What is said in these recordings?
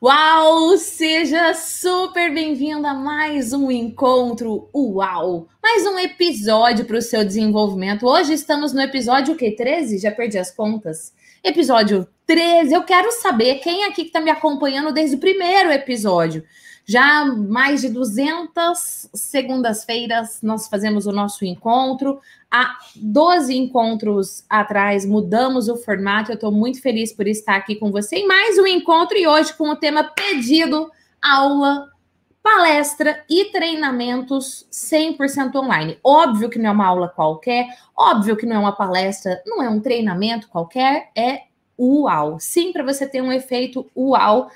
Uau! Seja super bem-vinda a mais um encontro Uau! Mais um episódio para o seu desenvolvimento. Hoje estamos no episódio o quê? 13? Já perdi as contas. Episódio 13. Eu quero saber quem aqui que está me acompanhando desde o primeiro episódio. Já mais de 200 segundas-feiras nós fazemos o nosso encontro. Há 12 encontros atrás mudamos o formato. Eu estou muito feliz por estar aqui com você em mais um encontro e hoje com o tema pedido, aula, palestra e treinamentos 100% online. Óbvio que não é uma aula qualquer, óbvio que não é uma palestra, não é um treinamento qualquer, é uau. Sim, para você ter um efeito uau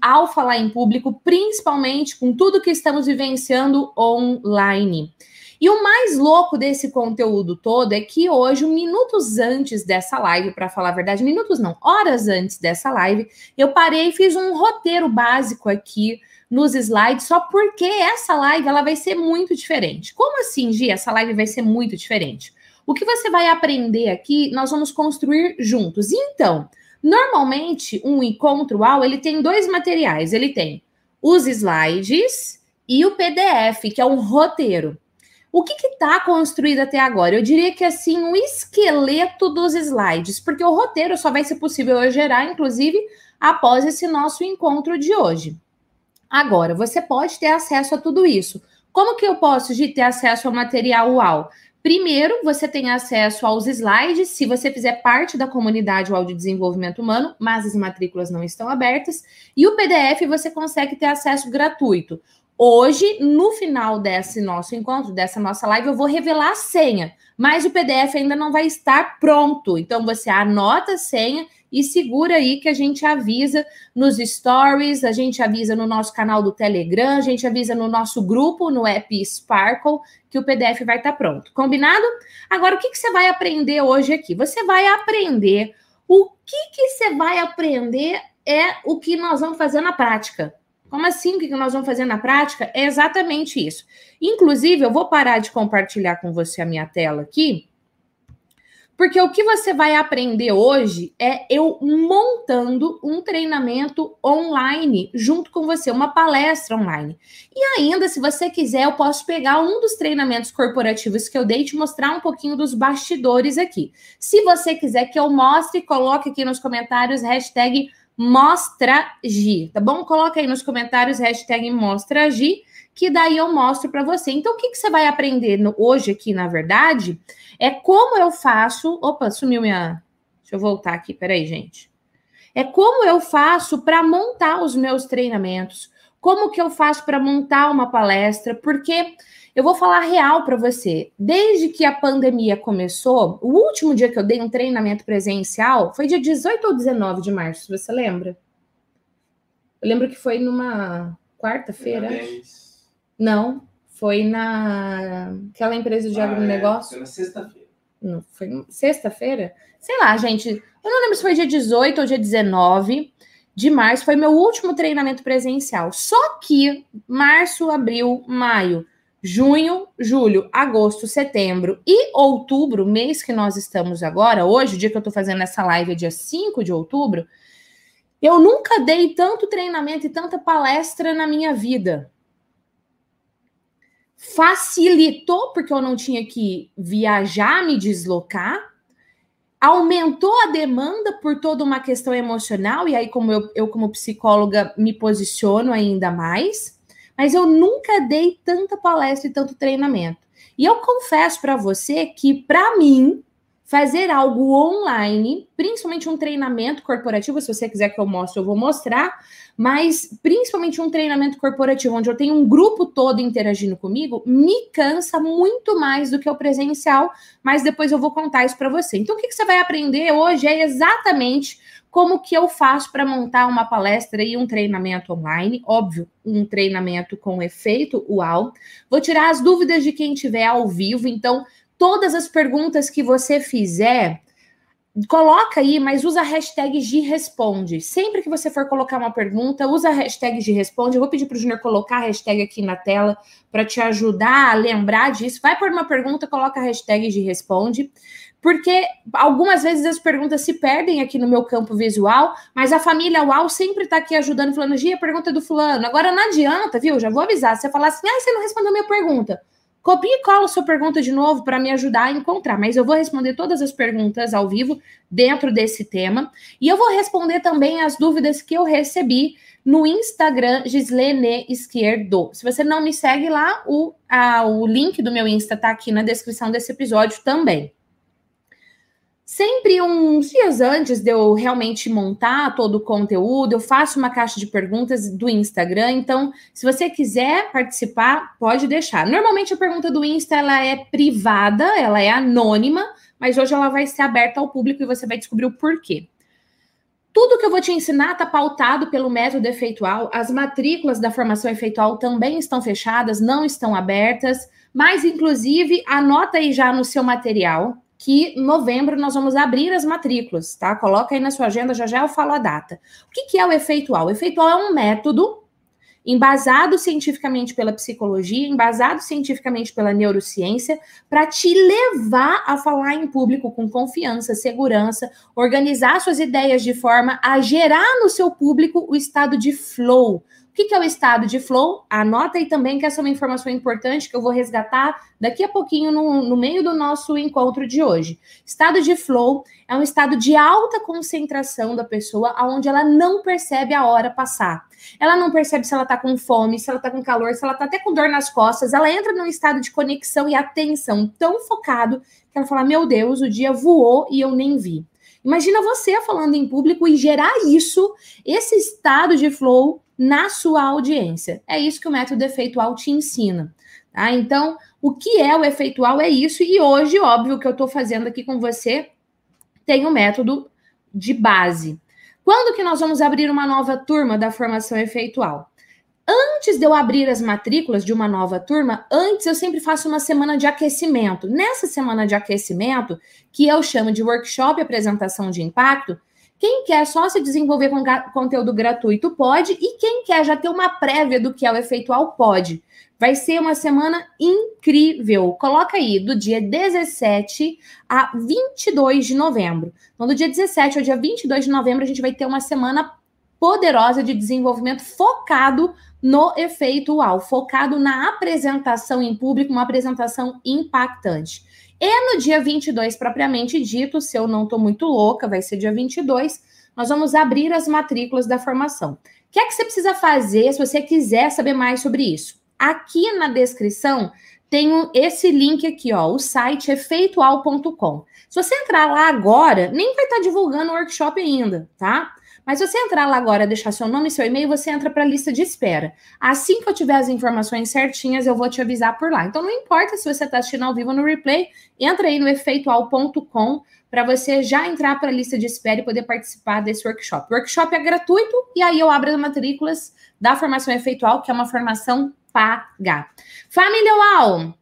ao falar em público, principalmente com tudo que estamos vivenciando online. E o mais louco desse conteúdo todo é que hoje, minutos antes dessa live, para falar a verdade, minutos não, horas antes dessa live, eu parei e fiz um roteiro básico aqui nos slides, só porque essa live ela vai ser muito diferente. Como assim, Gi? Essa live vai ser muito diferente. O que você vai aprender aqui, nós vamos construir juntos. Então, Normalmente, um encontro UAU, ele tem dois materiais. Ele tem os slides e o PDF, que é um roteiro. O que está construído até agora? Eu diria que assim, o um esqueleto dos slides, porque o roteiro só vai ser possível eu gerar, inclusive, após esse nosso encontro de hoje. Agora, você pode ter acesso a tudo isso. Como que eu posso de ter acesso ao material UAU? Primeiro, você tem acesso aos slides se você fizer parte da comunidade UAU de Desenvolvimento Humano, mas as matrículas não estão abertas. E o PDF você consegue ter acesso gratuito. Hoje, no final desse nosso encontro, dessa nossa live, eu vou revelar a senha, mas o PDF ainda não vai estar pronto. Então, você anota a senha e segura aí que a gente avisa nos stories, a gente avisa no nosso canal do Telegram, a gente avisa no nosso grupo, no app Sparkle, que o PDF vai estar pronto. Combinado? Agora, o que, que você vai aprender hoje aqui? Você vai aprender. O que, que você vai aprender é o que nós vamos fazer na prática. Como assim? O que nós vamos fazer na prática? É exatamente isso. Inclusive, eu vou parar de compartilhar com você a minha tela aqui porque o que você vai aprender hoje é eu montando um treinamento online junto com você, uma palestra online. E ainda, se você quiser, eu posso pegar um dos treinamentos corporativos que eu dei e te mostrar um pouquinho dos bastidores aqui. Se você quiser que eu mostre, coloque aqui nos comentários hashtag MostraG, tá bom? Coloca aí nos comentários hashtag MostraG que daí eu mostro para você. Então, o que, que você vai aprender no, hoje aqui, na verdade, é como eu faço. Opa, sumiu minha. Deixa eu voltar aqui, peraí, gente. É como eu faço para montar os meus treinamentos, como que eu faço para montar uma palestra, porque eu vou falar real para você. Desde que a pandemia começou, o último dia que eu dei um treinamento presencial foi dia 18 ou 19 de março, você lembra? Eu lembro que foi numa quarta-feira. Não, foi na aquela empresa de ah, agronegócio. É, foi na sexta-feira. Não, foi sexta-feira? Sei lá, gente. Eu não lembro se foi dia 18 ou dia 19 de março. Foi meu último treinamento presencial. Só que março, abril, maio, junho, julho, agosto, setembro e outubro, mês que nós estamos agora, hoje, o dia que eu tô fazendo essa live é dia 5 de outubro, eu nunca dei tanto treinamento e tanta palestra na minha vida facilitou porque eu não tinha que viajar, me deslocar, aumentou a demanda por toda uma questão emocional, e aí, como eu, eu como psicóloga, me posiciono ainda mais, mas eu nunca dei tanta palestra e tanto treinamento. E eu confesso para você que, para mim, fazer algo online, principalmente um treinamento corporativo, se você quiser que eu mostre, eu vou mostrar, mas principalmente um treinamento corporativo, onde eu tenho um grupo todo interagindo comigo, me cansa muito mais do que o presencial, mas depois eu vou contar isso para você. Então, o que, que você vai aprender hoje é exatamente como que eu faço para montar uma palestra e um treinamento online, óbvio, um treinamento com efeito UAU. Vou tirar as dúvidas de quem estiver ao vivo, então todas as perguntas que você fizer, coloca aí, mas usa a hashtag de responde. Sempre que você for colocar uma pergunta, usa a hashtag de responde. Eu vou pedir para o Júnior colocar a hashtag aqui na tela para te ajudar a lembrar disso. Vai por uma pergunta, coloca a hashtag de responde. porque algumas vezes as perguntas se perdem aqui no meu campo visual, mas a família UAU sempre está aqui ajudando, falando, Gia, pergunta do fulano. Agora não adianta, viu? Já vou avisar. Você falar assim, ah, você não respondeu minha pergunta. Copie e cola sua pergunta de novo para me ajudar a encontrar, mas eu vou responder todas as perguntas ao vivo dentro desse tema. E eu vou responder também as dúvidas que eu recebi no Instagram Gislene Esquerdo. Se você não me segue lá, o, a, o link do meu Insta está aqui na descrição desse episódio também. Sempre uns dias antes de eu realmente montar todo o conteúdo, eu faço uma caixa de perguntas do Instagram. Então, se você quiser participar, pode deixar. Normalmente a pergunta do Insta ela é privada, ela é anônima, mas hoje ela vai ser aberta ao público e você vai descobrir o porquê. Tudo que eu vou te ensinar está pautado pelo método efeitual. As matrículas da formação efeitual também estão fechadas, não estão abertas, mas inclusive anota aí já no seu material que em novembro nós vamos abrir as matrículas, tá? Coloca aí na sua agenda, já já eu falo a data. O que, que é o efeitual? O efeitual é um método embasado cientificamente pela psicologia, embasado cientificamente pela neurociência, para te levar a falar em público com confiança, segurança, organizar suas ideias de forma a gerar no seu público o estado de flow, que, que é o estado de flow? Anota aí também que essa é uma informação importante que eu vou resgatar daqui a pouquinho no, no meio do nosso encontro de hoje. Estado de flow é um estado de alta concentração da pessoa, onde ela não percebe a hora passar. Ela não percebe se ela tá com fome, se ela tá com calor, se ela tá até com dor nas costas. Ela entra num estado de conexão e atenção tão focado que ela fala: Meu Deus, o dia voou e eu nem vi. Imagina você falando em público e gerar isso, esse estado de flow na sua audiência. É isso que o método efeitual te ensina. Tá? Então, o que é o efeitual é isso, e hoje, óbvio, que eu estou fazendo aqui com você tem o um método de base. Quando que nós vamos abrir uma nova turma da formação efeitual? Antes de eu abrir as matrículas de uma nova turma, antes eu sempre faço uma semana de aquecimento. Nessa semana de aquecimento, que eu chamo de workshop apresentação de impacto, quem quer só se desenvolver com conteúdo gratuito pode, e quem quer já ter uma prévia do que é o efeitual pode. Vai ser uma semana incrível. Coloca aí, do dia 17 a 22 de novembro. Então, do dia 17 ao dia 22 de novembro, a gente vai ter uma semana poderosa de desenvolvimento focado no efeito UAU, focado na apresentação em público, uma apresentação impactante. E no dia 22, propriamente dito, se eu não estou muito louca, vai ser dia 22, nós vamos abrir as matrículas da formação. O que é que você precisa fazer se você quiser saber mais sobre isso? Aqui na descrição tem esse link aqui, ó, o site efeitual.com. Se você entrar lá agora, nem vai estar tá divulgando o workshop ainda, tá? Mas você entrar lá agora, deixar seu nome e seu e-mail, você entra para a lista de espera. Assim que eu tiver as informações certinhas, eu vou te avisar por lá. Então não importa se você está assistindo ao vivo no replay, entra aí no efeitual.com para você já entrar para a lista de espera e poder participar desse workshop. O workshop é gratuito e aí eu abro as matrículas da formação efeitual, que é uma formação paga. Família UAU,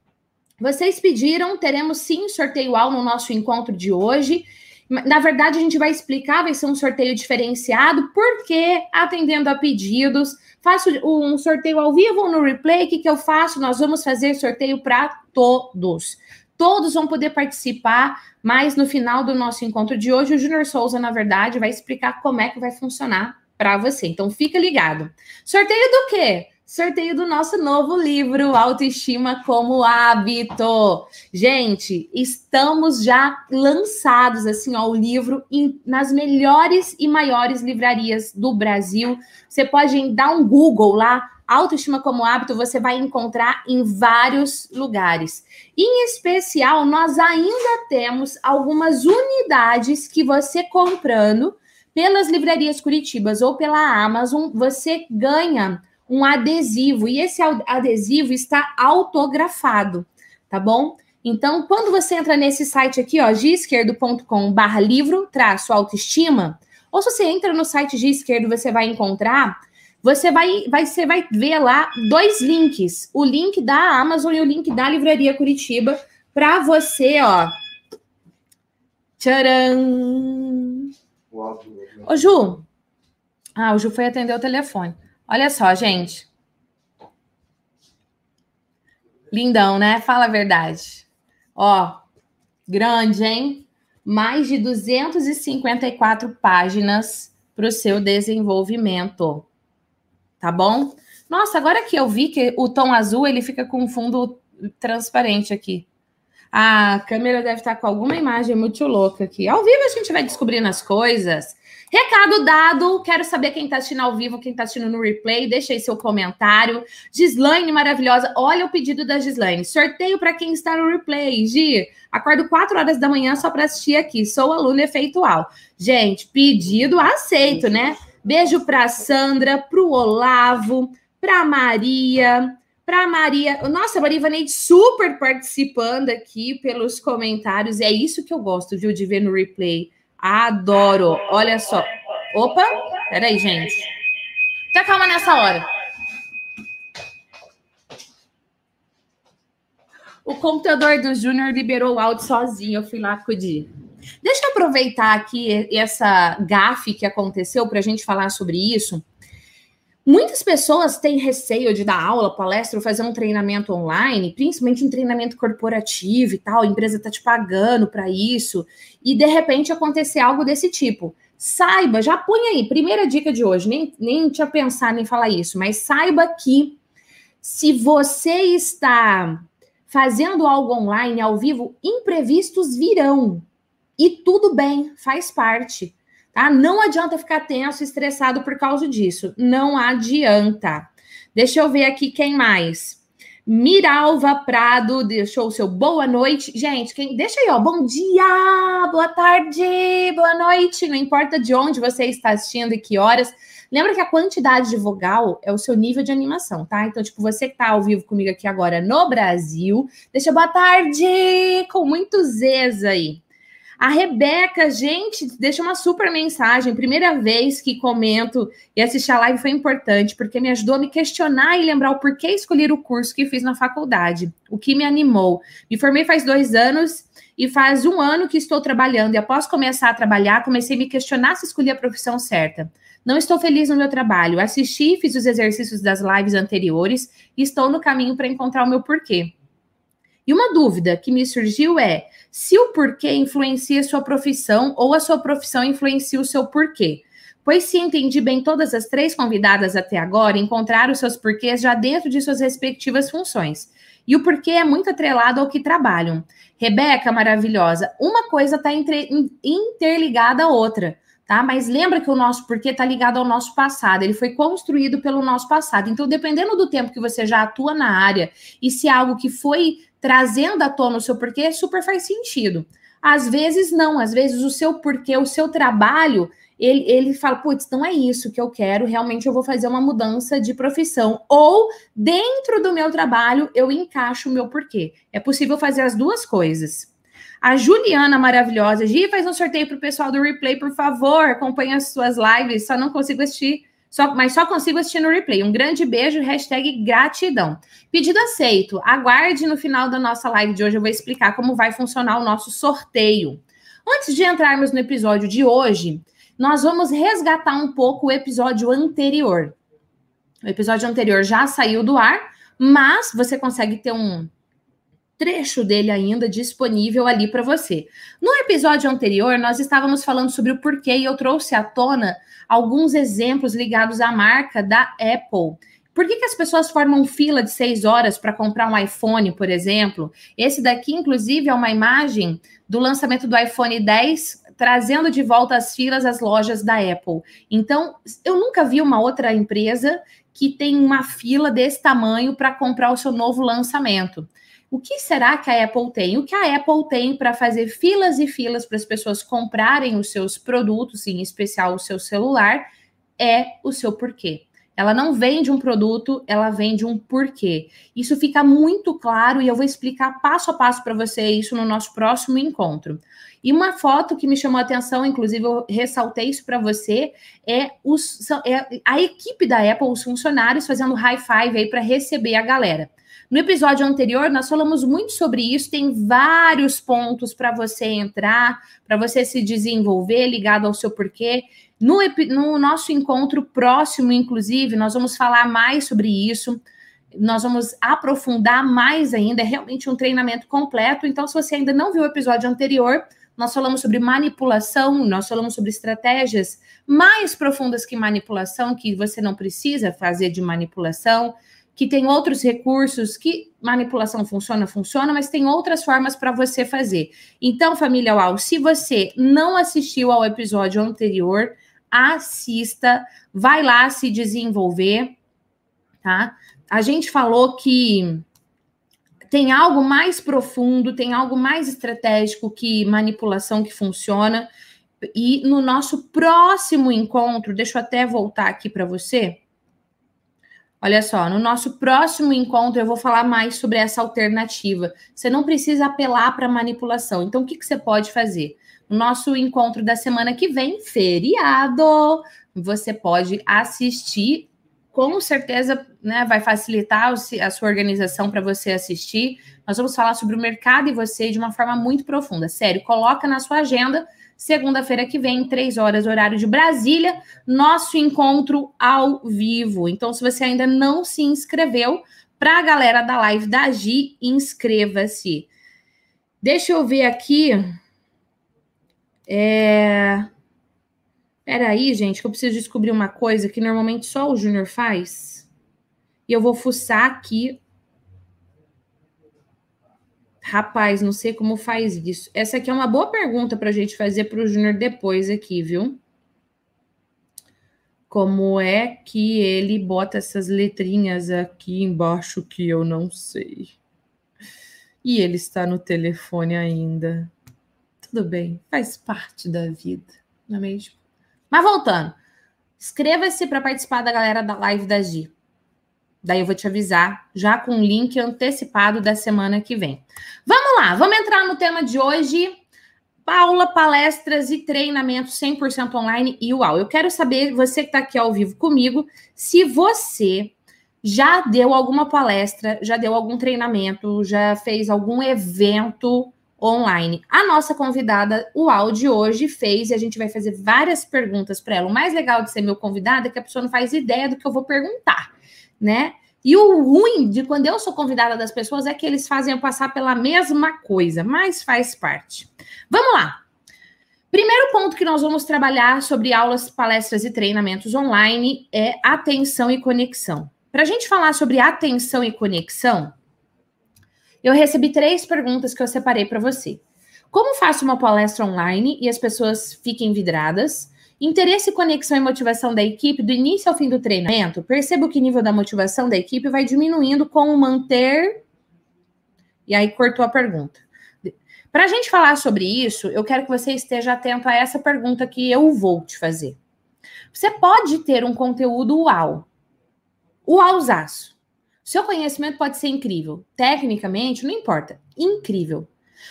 vocês pediram, teremos sim sorteio UAU no nosso encontro de hoje. Na verdade, a gente vai explicar, vai ser um sorteio diferenciado, porque atendendo a pedidos, faço um sorteio ao vivo no replay. O que, que eu faço? Nós vamos fazer sorteio para todos. Todos vão poder participar, mas no final do nosso encontro de hoje, o Júnior Souza, na verdade, vai explicar como é que vai funcionar para você. Então, fica ligado. Sorteio do quê? Sorteio do nosso novo livro, Autoestima como Hábito. Gente, estamos já lançados, assim, ó, o livro em, nas melhores e maiores livrarias do Brasil. Você pode dar um Google lá, Autoestima como Hábito, você vai encontrar em vários lugares. Em especial, nós ainda temos algumas unidades que você comprando pelas livrarias Curitibas ou pela Amazon, você ganha um adesivo e esse adesivo está autografado, tá bom? Então, quando você entra nesse site aqui, ó, gisquerdo.com barra livro, traço autoestima, ou se você entra no site de esquerdo, você vai encontrar, você vai, vai, você vai ver lá dois links, o link da Amazon e o link da Livraria Curitiba, para você, ó. Tcharam! Ô, Ju. Ah, o Ju foi atender o telefone. Olha só, gente. Lindão, né? Fala a verdade. Ó, grande, hein? mais de 254 páginas para o seu desenvolvimento. Tá bom? Nossa, agora que eu vi que o tom azul ele fica com fundo transparente aqui. A câmera deve estar com alguma imagem muito louca aqui. Ao vivo a gente vai descobrindo as coisas. Recado dado, quero saber quem está assistindo ao vivo, quem está assistindo no replay, deixa aí seu comentário. Gislaine, maravilhosa, olha o pedido da Gislaine. Sorteio para quem está no replay. Gi, acordo 4 horas da manhã só para assistir aqui. Sou aluna efeitual. Gente, pedido aceito, né? Beijo para Sandra, para o Olavo, para Maria, para Maria. Nossa, Maria Vaneide super participando aqui pelos comentários. É isso que eu gosto, viu, de ver no replay. Adoro. Olha só. Opa, peraí, gente. Tá calma nessa hora. O computador do Júnior liberou o áudio sozinho. Eu fui lá acudir. Deixa eu aproveitar aqui essa gafe que aconteceu para a gente falar sobre isso. Muitas pessoas têm receio de dar aula, palestra ou fazer um treinamento online, principalmente um treinamento corporativo e tal. A empresa está te pagando para isso, e de repente acontecer algo desse tipo. Saiba, já põe aí, primeira dica de hoje, nem, nem tinha pensado em falar isso, mas saiba que se você está fazendo algo online, ao vivo, imprevistos virão. E tudo bem, faz parte. Tá? Não adianta ficar tenso, estressado por causa disso. Não adianta. Deixa eu ver aqui quem mais. Miralva Prado deixou o seu boa noite. Gente, quem deixa aí, ó. Bom dia, boa tarde, boa noite. Não importa de onde você está assistindo e que horas. Lembra que a quantidade de vogal é o seu nível de animação, tá? Então, tipo, você que tá ao vivo comigo aqui agora no Brasil, deixa boa tarde com muito zez aí. A Rebeca, gente, deixa uma super mensagem. Primeira vez que comento e assistir a live foi importante, porque me ajudou a me questionar e lembrar o porquê escolher o curso que fiz na faculdade, o que me animou. Me formei faz dois anos e faz um ano que estou trabalhando. E após começar a trabalhar, comecei a me questionar se escolhi a profissão certa. Não estou feliz no meu trabalho. Assisti, fiz os exercícios das lives anteriores e estou no caminho para encontrar o meu porquê. E uma dúvida que me surgiu é se o porquê influencia a sua profissão ou a sua profissão influencia o seu porquê. Pois se entendi bem todas as três convidadas até agora, encontraram seus porquês já dentro de suas respectivas funções. E o porquê é muito atrelado ao que trabalham. Rebeca, maravilhosa, uma coisa está interligada à outra tá? Mas lembra que o nosso porquê está ligado ao nosso passado, ele foi construído pelo nosso passado. Então, dependendo do tempo que você já atua na área e se é algo que foi trazendo à tona o seu porquê, super faz sentido. Às vezes não, às vezes o seu porquê, o seu trabalho, ele, ele fala, putz, não é isso que eu quero, realmente eu vou fazer uma mudança de profissão. Ou dentro do meu trabalho eu encaixo o meu porquê. É possível fazer as duas coisas. A Juliana maravilhosa. Gi, faz um sorteio para o pessoal do replay, por favor. Acompanhe as suas lives. Só não consigo assistir, só, mas só consigo assistir no replay. Um grande beijo, hashtag gratidão. Pedido aceito. Aguarde no final da nossa live de hoje. Eu vou explicar como vai funcionar o nosso sorteio. Antes de entrarmos no episódio de hoje, nós vamos resgatar um pouco o episódio anterior. O episódio anterior já saiu do ar, mas você consegue ter um trecho dele ainda disponível ali para você. No episódio anterior, nós estávamos falando sobre o porquê e eu trouxe à tona alguns exemplos ligados à marca da Apple. Por que, que as pessoas formam fila de seis horas para comprar um iPhone, por exemplo? Esse daqui, inclusive, é uma imagem do lançamento do iPhone 10, trazendo de volta as filas às lojas da Apple. Então, eu nunca vi uma outra empresa que tem uma fila desse tamanho para comprar o seu novo lançamento. O que será que a Apple tem? O que a Apple tem para fazer filas e filas para as pessoas comprarem os seus produtos, em especial o seu celular, é o seu porquê. Ela não vende um produto, ela vende um porquê. Isso fica muito claro e eu vou explicar passo a passo para você isso no nosso próximo encontro. E uma foto que me chamou a atenção, inclusive eu ressaltei isso para você, é, os, é a equipe da Apple, os funcionários fazendo high five aí para receber a galera. No episódio anterior, nós falamos muito sobre isso, tem vários pontos para você entrar, para você se desenvolver ligado ao seu porquê. No, no nosso encontro próximo, inclusive, nós vamos falar mais sobre isso nós vamos aprofundar mais ainda. É realmente um treinamento completo. Então, se você ainda não viu o episódio anterior, nós falamos sobre manipulação, nós falamos sobre estratégias mais profundas que manipulação, que você não precisa fazer de manipulação, que tem outros recursos que manipulação funciona, funciona, mas tem outras formas para você fazer. Então, família UAU, se você não assistiu ao episódio anterior, assista, vai lá se desenvolver, tá? A gente falou que tem algo mais profundo, tem algo mais estratégico que manipulação que funciona. E no nosso próximo encontro, deixa eu até voltar aqui para você. Olha só, no nosso próximo encontro eu vou falar mais sobre essa alternativa. Você não precisa apelar para manipulação. Então, o que, que você pode fazer? No nosso encontro da semana que vem, feriado, você pode assistir com certeza né, vai facilitar a sua organização para você assistir. Nós vamos falar sobre o mercado e você de uma forma muito profunda. Sério, coloca na sua agenda. Segunda-feira que vem, três horas, horário de Brasília, nosso encontro ao vivo. Então, se você ainda não se inscreveu, para a galera da live da Gi, inscreva-se. Deixa eu ver aqui. É... Peraí, gente, que eu preciso descobrir uma coisa que normalmente só o Júnior faz. E eu vou fuçar aqui. Rapaz, não sei como faz isso. Essa aqui é uma boa pergunta para a gente fazer para o Júnior depois aqui, viu? Como é que ele bota essas letrinhas aqui embaixo que eu não sei? E ele está no telefone ainda. Tudo bem, faz parte da vida, não é mesmo? Mas voltando, inscreva-se para participar da galera da live da Gi. Daí eu vou te avisar já com o link antecipado da semana que vem. Vamos lá, vamos entrar no tema de hoje. Paula, palestras e treinamentos 100% online e uau. Eu quero saber, você que está aqui ao vivo comigo, se você já deu alguma palestra, já deu algum treinamento, já fez algum evento online. A nossa convidada, o áudio hoje fez e a gente vai fazer várias perguntas para ela. O mais legal de ser meu convidado é que a pessoa não faz ideia do que eu vou perguntar, né? E o ruim de quando eu sou convidada das pessoas é que eles fazem eu passar pela mesma coisa, mas faz parte. Vamos lá. Primeiro ponto que nós vamos trabalhar sobre aulas, palestras e treinamentos online é atenção e conexão. Para a gente falar sobre atenção e conexão, eu recebi três perguntas que eu separei para você. Como faço uma palestra online e as pessoas fiquem vidradas? Interesse, conexão e motivação da equipe do início ao fim do treinamento. Percebo que o nível da motivação da equipe vai diminuindo com o manter. E aí cortou a pergunta. Para a gente falar sobre isso, eu quero que você esteja atento a essa pergunta que eu vou te fazer. Você pode ter um conteúdo uau, uauzaço, seu conhecimento pode ser incrível. Tecnicamente, não importa. Incrível.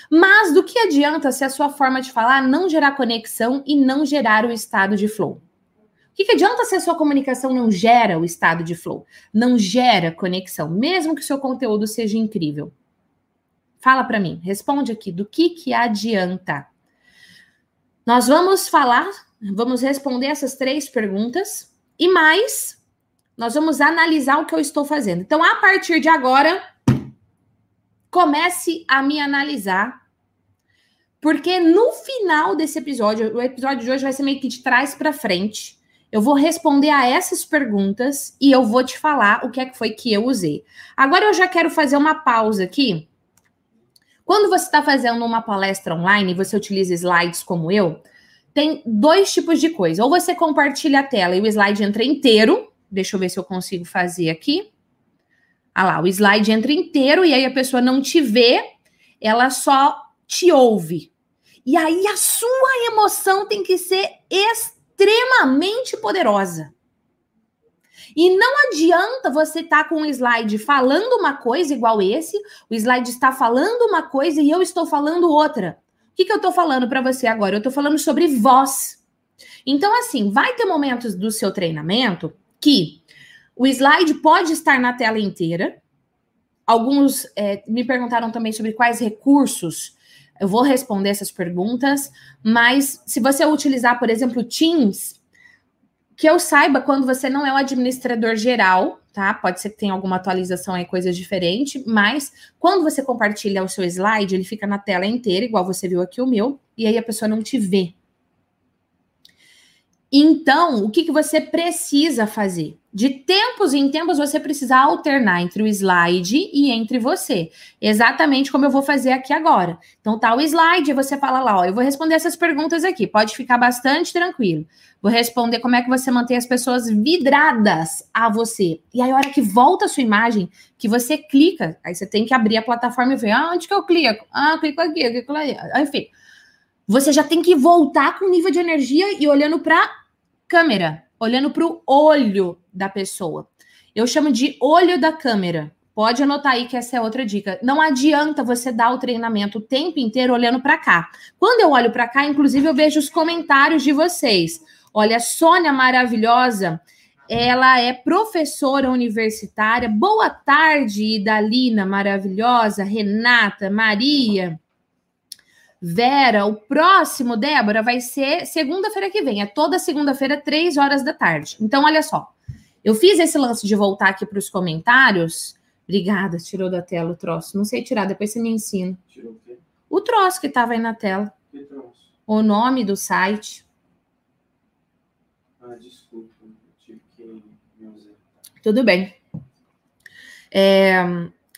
Mas do que adianta se a sua forma de falar não gerar conexão e não gerar o estado de flow? O que, que adianta se a sua comunicação não gera o estado de flow? Não gera conexão, mesmo que o seu conteúdo seja incrível? Fala para mim, responde aqui, do que que adianta? Nós vamos falar, vamos responder essas três perguntas e mais nós vamos analisar o que eu estou fazendo. Então, a partir de agora, comece a me analisar. Porque no final desse episódio, o episódio de hoje vai ser meio que de trás para frente. Eu vou responder a essas perguntas e eu vou te falar o que é que foi que eu usei. Agora eu já quero fazer uma pausa aqui. Quando você está fazendo uma palestra online e você utiliza slides como eu, tem dois tipos de coisa. Ou você compartilha a tela e o slide entra inteiro, Deixa eu ver se eu consigo fazer aqui. Ah lá, o slide entra inteiro e aí a pessoa não te vê, ela só te ouve. E aí a sua emoção tem que ser extremamente poderosa. E não adianta você estar tá com um slide falando uma coisa igual esse, o slide está falando uma coisa e eu estou falando outra. O que, que eu estou falando para você agora? Eu estou falando sobre voz. Então, assim, vai ter momentos do seu treinamento que o slide pode estar na tela inteira. Alguns é, me perguntaram também sobre quais recursos. Eu vou responder essas perguntas, mas se você utilizar, por exemplo, Teams, que eu saiba quando você não é o administrador geral, tá? Pode ser que tenha alguma atualização aí, coisa diferente, mas quando você compartilha o seu slide, ele fica na tela inteira, igual você viu aqui o meu, e aí a pessoa não te vê. Então, o que, que você precisa fazer? De tempos em tempos, você precisa alternar entre o slide e entre você. Exatamente como eu vou fazer aqui agora. Então, tá o slide, você fala lá, ó, eu vou responder essas perguntas aqui. Pode ficar bastante tranquilo. Vou responder como é que você mantém as pessoas vidradas a você. E aí, a hora que volta a sua imagem, que você clica, aí você tem que abrir a plataforma e ver, ah, onde que eu clico? Ah, clico aqui, clico ali. Enfim, você já tem que voltar com nível de energia e olhando para câmera, olhando para o olho da pessoa. Eu chamo de olho da câmera. Pode anotar aí que essa é outra dica. Não adianta você dar o treinamento o tempo inteiro olhando para cá. Quando eu olho para cá, inclusive eu vejo os comentários de vocês. Olha, Sônia maravilhosa, ela é professora universitária. Boa tarde, Idalina maravilhosa, Renata, Maria. Vera, o próximo, Débora, vai ser segunda-feira que vem. É toda segunda-feira, três horas da tarde. Então, olha só. Eu fiz esse lance de voltar aqui para os comentários. Obrigada, tirou da tela o troço. Não sei tirar, depois você me ensina. Tirou o quê? O troço que estava aí na tela. Que troço? O nome do site. Ah, desculpa. Tive que me usar. Tudo bem. É...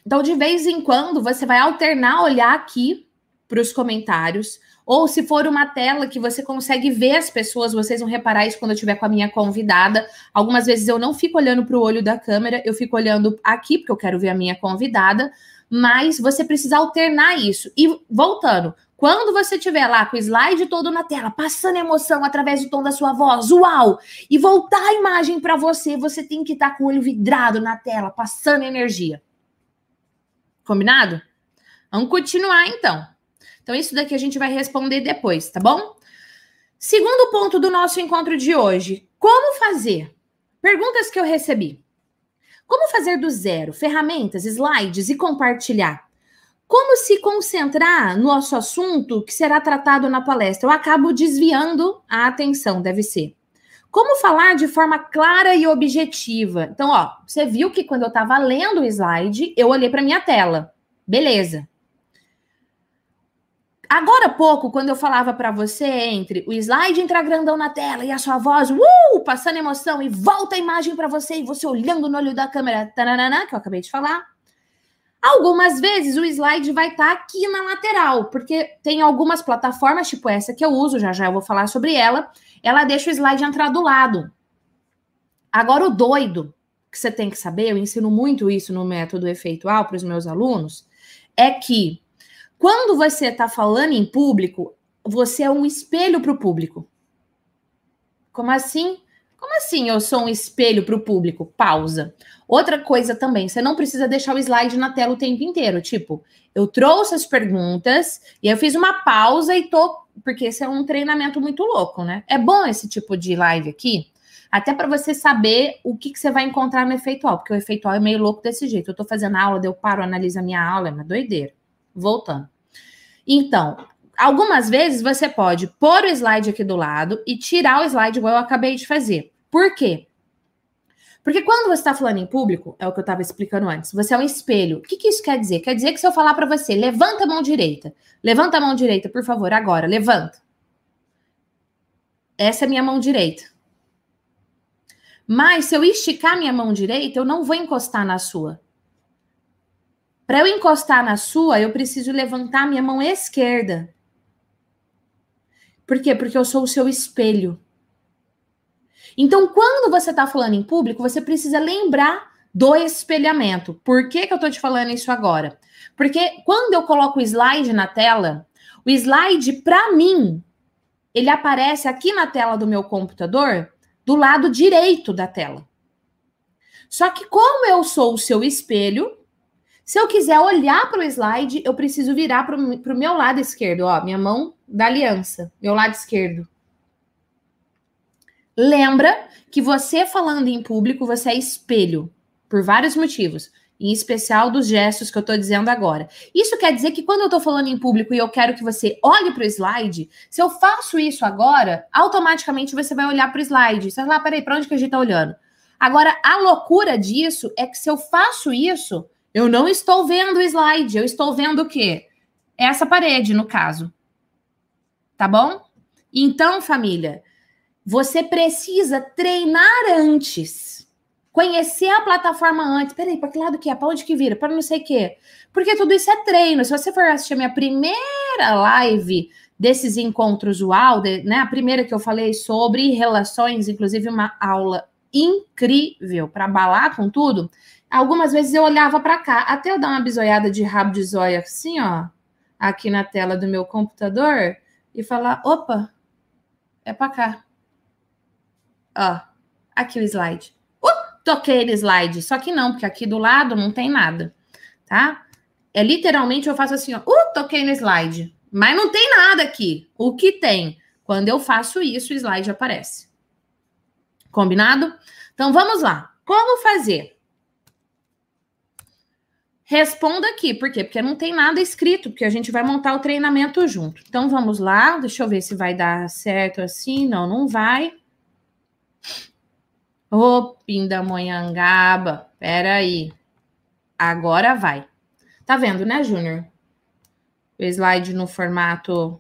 Então, de vez em quando, você vai alternar olhar aqui para os comentários. Ou se for uma tela que você consegue ver as pessoas, vocês vão reparar isso quando eu estiver com a minha convidada. Algumas vezes eu não fico olhando para o olho da câmera, eu fico olhando aqui, porque eu quero ver a minha convidada. Mas você precisa alternar isso. E voltando, quando você estiver lá com o slide todo na tela, passando emoção através do tom da sua voz, uau! E voltar a imagem para você, você tem que estar tá com o olho vidrado na tela, passando energia. Combinado? Vamos continuar então. Então, isso daqui a gente vai responder depois, tá bom? Segundo ponto do nosso encontro de hoje: como fazer? Perguntas que eu recebi. Como fazer do zero? Ferramentas, slides e compartilhar. Como se concentrar no nosso assunto que será tratado na palestra? Eu acabo desviando a atenção, deve ser. Como falar de forma clara e objetiva? Então, ó, você viu que quando eu estava lendo o slide, eu olhei para minha tela. Beleza. Agora há pouco, quando eu falava para você entre o slide entrar grandão na tela e a sua voz, uh, passando emoção e volta a imagem para você e você olhando no olho da câmera, tananana, que eu acabei de falar. Algumas vezes o slide vai estar tá aqui na lateral, porque tem algumas plataformas, tipo essa que eu uso, já já eu vou falar sobre ela, ela deixa o slide entrar do lado. Agora, o doido que você tem que saber, eu ensino muito isso no método efeitual para os meus alunos, é que quando você está falando em público, você é um espelho para o público. Como assim? Como assim eu sou um espelho para o público? Pausa. Outra coisa também, você não precisa deixar o slide na tela o tempo inteiro. Tipo, eu trouxe as perguntas e eu fiz uma pausa e tô. Porque esse é um treinamento muito louco, né? É bom esse tipo de live aqui, até para você saber o que, que, você vai encontrar no efeitual, porque o efeitual é meio louco desse jeito. Eu tô fazendo aula, eu paro, analiso a minha aula, é uma doideira. Voltando. Então, algumas vezes você pode pôr o slide aqui do lado e tirar o slide igual eu acabei de fazer. Por quê? Porque quando você está falando em público, é o que eu estava explicando antes, você é um espelho. O que, que isso quer dizer? Quer dizer que se eu falar para você, levanta a mão direita, levanta a mão direita, por favor, agora, levanta. Essa é minha mão direita. Mas se eu esticar minha mão direita, eu não vou encostar na sua. Para eu encostar na sua, eu preciso levantar minha mão esquerda. Por quê? Porque eu sou o seu espelho. Então, quando você está falando em público, você precisa lembrar do espelhamento. Por que, que eu estou te falando isso agora? Porque quando eu coloco o slide na tela, o slide, para mim, ele aparece aqui na tela do meu computador, do lado direito da tela. Só que, como eu sou o seu espelho, se eu quiser olhar para o slide, eu preciso virar para o meu lado esquerdo, ó, minha mão da aliança, meu lado esquerdo. Lembra que você falando em público, você é espelho, por vários motivos, em especial dos gestos que eu estou dizendo agora. Isso quer dizer que quando eu estou falando em público e eu quero que você olhe para o slide, se eu faço isso agora, automaticamente você vai olhar para o slide. Você vai falar, peraí, para onde que a gente está olhando? Agora, a loucura disso é que se eu faço isso, eu não estou vendo o slide, eu estou vendo o quê? Essa parede, no caso. Tá bom? Então, família, você precisa treinar antes. Conhecer a plataforma antes. Peraí, para que lado que é? Para onde que vira? Para não sei o quê. Porque tudo isso é treino. Se você for assistir a minha primeira live desses encontros UAU, de, né, a primeira que eu falei sobre relações, inclusive uma aula incrível para balar com tudo, algumas vezes eu olhava para cá, até eu dar uma bisoiada de rabo de zóia assim, ó, aqui na tela do meu computador e falar, opa, é para cá. Ó, aqui o slide. Uh, toquei no slide, só que não, porque aqui do lado não tem nada, tá? É literalmente eu faço assim, ó, uh, toquei no slide. Mas não tem nada aqui. O que tem? Quando eu faço isso, o slide aparece. Combinado? Então vamos lá. Como fazer? Responda aqui, por quê? Porque não tem nada escrito, porque a gente vai montar o treinamento junto. Então vamos lá, deixa eu ver se vai dar certo assim. Não, não vai. Ô, Pindamonhangaba, peraí. Agora vai. Tá vendo, né, Júnior? O slide no formato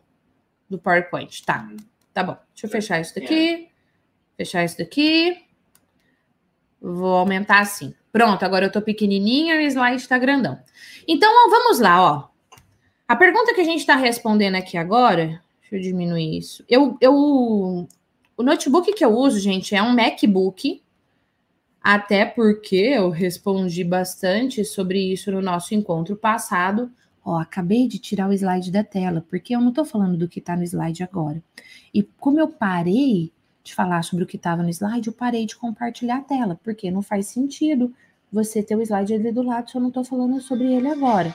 do PowerPoint. Tá, tá bom. Deixa eu fechar isso daqui. Fechar isso daqui. Vou aumentar assim. Pronto, agora eu tô pequenininha e o slide tá grandão. Então, vamos lá, ó. A pergunta que a gente está respondendo aqui agora, deixa eu diminuir isso. Eu, eu, o notebook que eu uso, gente, é um MacBook, até porque eu respondi bastante sobre isso no nosso encontro passado. Ó, acabei de tirar o slide da tela, porque eu não tô falando do que tá no slide agora. E como eu parei de falar sobre o que estava no slide, eu parei de compartilhar a tela, porque não faz sentido você ter o slide ali do lado se eu não estou falando sobre ele agora,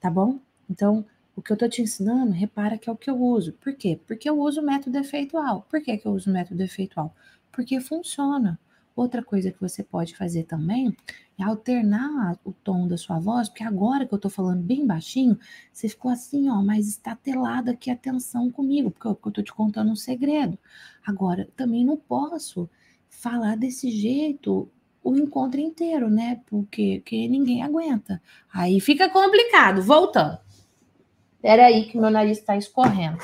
tá bom? Então, o que eu estou te ensinando, repara que é o que eu uso. Por quê? Porque eu uso o método efeitual. Por que, que eu uso o método efeitual? Porque funciona. Outra coisa que você pode fazer também é alternar o tom da sua voz, porque agora que eu tô falando bem baixinho, você ficou assim, ó, mais estatelado aqui, atenção comigo, porque eu, eu tô te contando um segredo. Agora, também não posso falar desse jeito o encontro inteiro, né? Porque, porque ninguém aguenta. Aí fica complicado. Voltando. Peraí que meu nariz está escorrendo.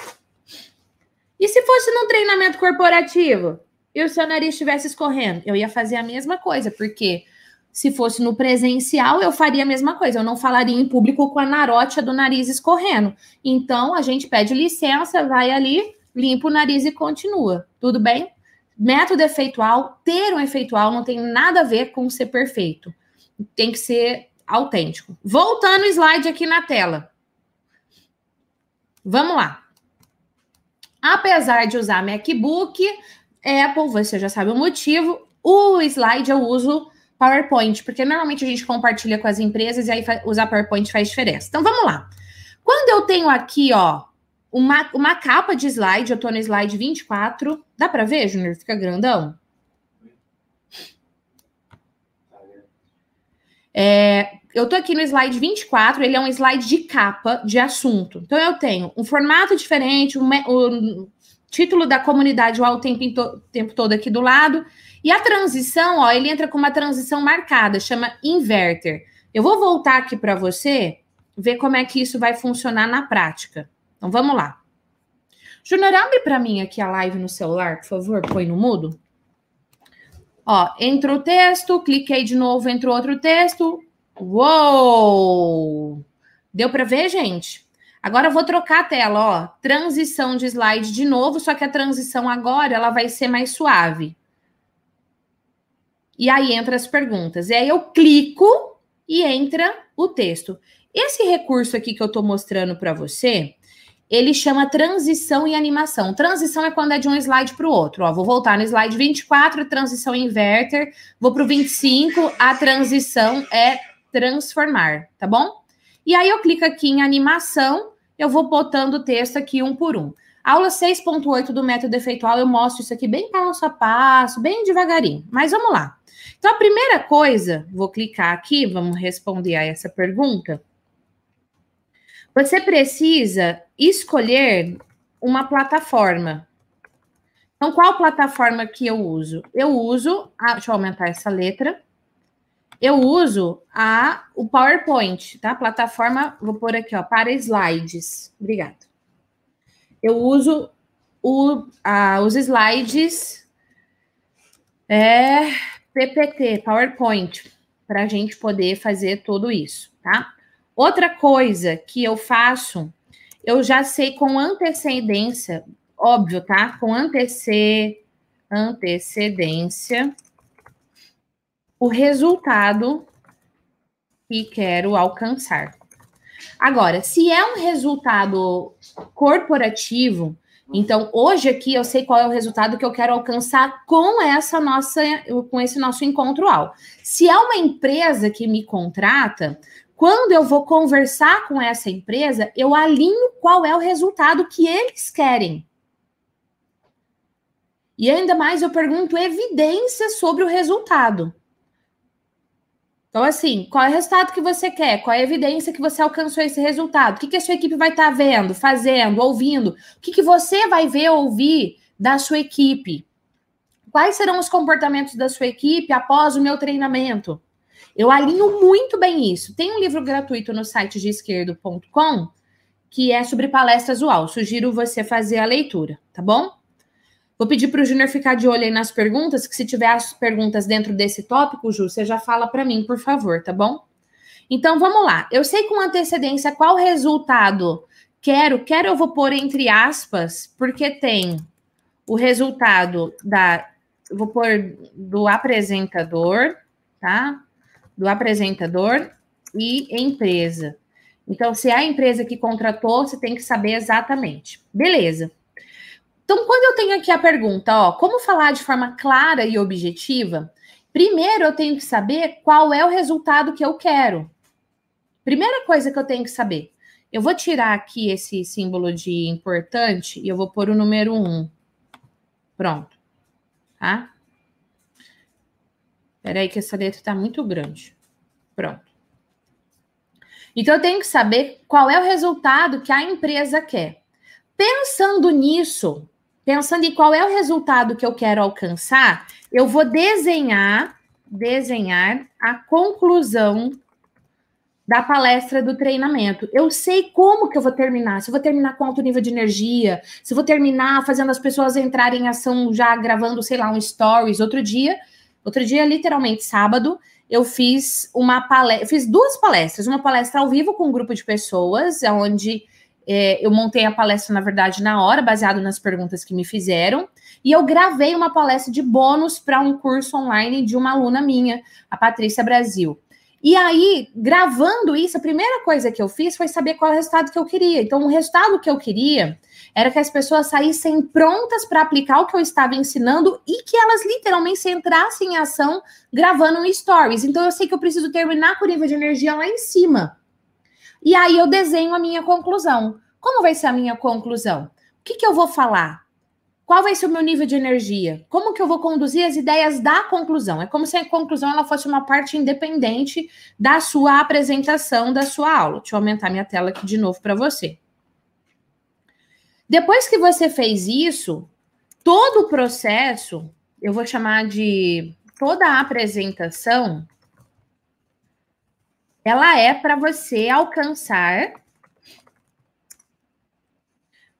E se fosse num treinamento corporativo? E o seu nariz estivesse escorrendo, eu ia fazer a mesma coisa, porque se fosse no presencial, eu faria a mesma coisa. Eu não falaria em público com a narótia do nariz escorrendo. Então, a gente pede licença, vai ali, limpa o nariz e continua. Tudo bem? Método efeitual, ter um efeitual não tem nada a ver com ser perfeito. Tem que ser autêntico. Voltando o slide aqui na tela. Vamos lá. Apesar de usar MacBook, Apple, você já sabe o motivo. O slide eu uso PowerPoint, porque normalmente a gente compartilha com as empresas e aí usar PowerPoint faz diferença. Então vamos lá. Quando eu tenho aqui, ó, uma, uma capa de slide, eu tô no slide 24. Dá para ver, Júnior? Fica grandão? É, eu tô aqui no slide 24, ele é um slide de capa de assunto. Então eu tenho um formato diferente, um, um título da comunidade o tempo, tempo todo aqui do lado. E a transição, ó, ele entra com uma transição marcada, chama inverter. Eu vou voltar aqui para você ver como é que isso vai funcionar na prática. Então vamos lá. Júnior, abre para mim aqui a live no celular, por favor, põe no mudo. Ó, entra o texto, cliquei de novo, entra outro texto. Uou! Deu para ver, gente? Agora eu vou trocar a tela, ó. Transição de slide de novo, só que a transição agora ela vai ser mais suave. E aí entra as perguntas. E aí eu clico e entra o texto. Esse recurso aqui que eu estou mostrando para você, ele chama transição e animação. Transição é quando é de um slide para o outro. Ó, vou voltar no slide 24, a transição inverter. Vou para o 25, a transição é transformar, tá bom? E aí eu clico aqui em animação eu vou botando o texto aqui um por um. Aula 6.8 do método efeitual, eu mostro isso aqui bem passo a passo, bem devagarinho. Mas vamos lá. Então, a primeira coisa, vou clicar aqui, vamos responder a essa pergunta. Você precisa escolher uma plataforma. Então, qual plataforma que eu uso? Eu uso, a, deixa eu aumentar essa letra eu uso a, o PowerPoint, tá? Plataforma, vou pôr aqui, ó, para slides. Obrigada. eu uso o, a, os slides é, PPT, PowerPoint, para a gente poder fazer tudo isso, tá? Outra coisa que eu faço, eu já sei com antecedência, óbvio, tá? Com antece, antecedência o resultado que quero alcançar. Agora, se é um resultado corporativo, então hoje aqui eu sei qual é o resultado que eu quero alcançar com essa nossa com esse nosso encontro ao. Se é uma empresa que me contrata, quando eu vou conversar com essa empresa, eu alinho qual é o resultado que eles querem. E ainda mais eu pergunto evidências sobre o resultado. Então, assim, qual é o resultado que você quer? Qual é a evidência que você alcançou esse resultado? O que, que a sua equipe vai estar tá vendo, fazendo, ouvindo? O que, que você vai ver, ouvir da sua equipe? Quais serão os comportamentos da sua equipe após o meu treinamento? Eu alinho muito bem isso. Tem um livro gratuito no site de esquerdo.com que é sobre palestras UAU. Sugiro você fazer a leitura, tá bom? Vou pedir para o Júnior ficar de olho aí nas perguntas, que se tiver as perguntas dentro desse tópico, Ju, você já fala para mim, por favor, tá bom? Então vamos lá. Eu sei com antecedência qual resultado quero, quero eu vou pôr entre aspas, porque tem o resultado da vou pôr do apresentador, tá? Do apresentador e empresa. Então, se é a empresa que contratou, você tem que saber exatamente. Beleza. Então, quando eu tenho aqui a pergunta, ó, como falar de forma clara e objetiva? Primeiro, eu tenho que saber qual é o resultado que eu quero. Primeira coisa que eu tenho que saber. Eu vou tirar aqui esse símbolo de importante e eu vou pôr o número 1. Um. Pronto. Tá? Espera aí que essa letra está muito grande. Pronto. Então, eu tenho que saber qual é o resultado que a empresa quer. Pensando nisso, pensando em qual é o resultado que eu quero alcançar, eu vou desenhar, desenhar a conclusão da palestra do treinamento. Eu sei como que eu vou terminar. Se eu vou terminar com alto nível de energia, se eu vou terminar fazendo as pessoas entrarem em ação já gravando, sei lá, um stories. Outro dia, outro dia, literalmente sábado, eu fiz uma palestra, fiz duas palestras, uma palestra ao vivo com um grupo de pessoas, onde é, eu montei a palestra, na verdade, na hora, baseado nas perguntas que me fizeram. E eu gravei uma palestra de bônus para um curso online de uma aluna minha, a Patrícia Brasil. E aí, gravando isso, a primeira coisa que eu fiz foi saber qual é o resultado que eu queria. Então, o resultado que eu queria era que as pessoas saíssem prontas para aplicar o que eu estava ensinando e que elas literalmente entrassem em ação gravando um stories. Então, eu sei que eu preciso terminar com o nível de energia lá em cima. E aí eu desenho a minha conclusão. Como vai ser a minha conclusão? O que, que eu vou falar? Qual vai ser o meu nível de energia? Como que eu vou conduzir as ideias da conclusão? É como se a conclusão ela fosse uma parte independente da sua apresentação, da sua aula. Deixa eu aumentar minha tela aqui de novo para você. Depois que você fez isso, todo o processo, eu vou chamar de toda a apresentação, ela é para você alcançar.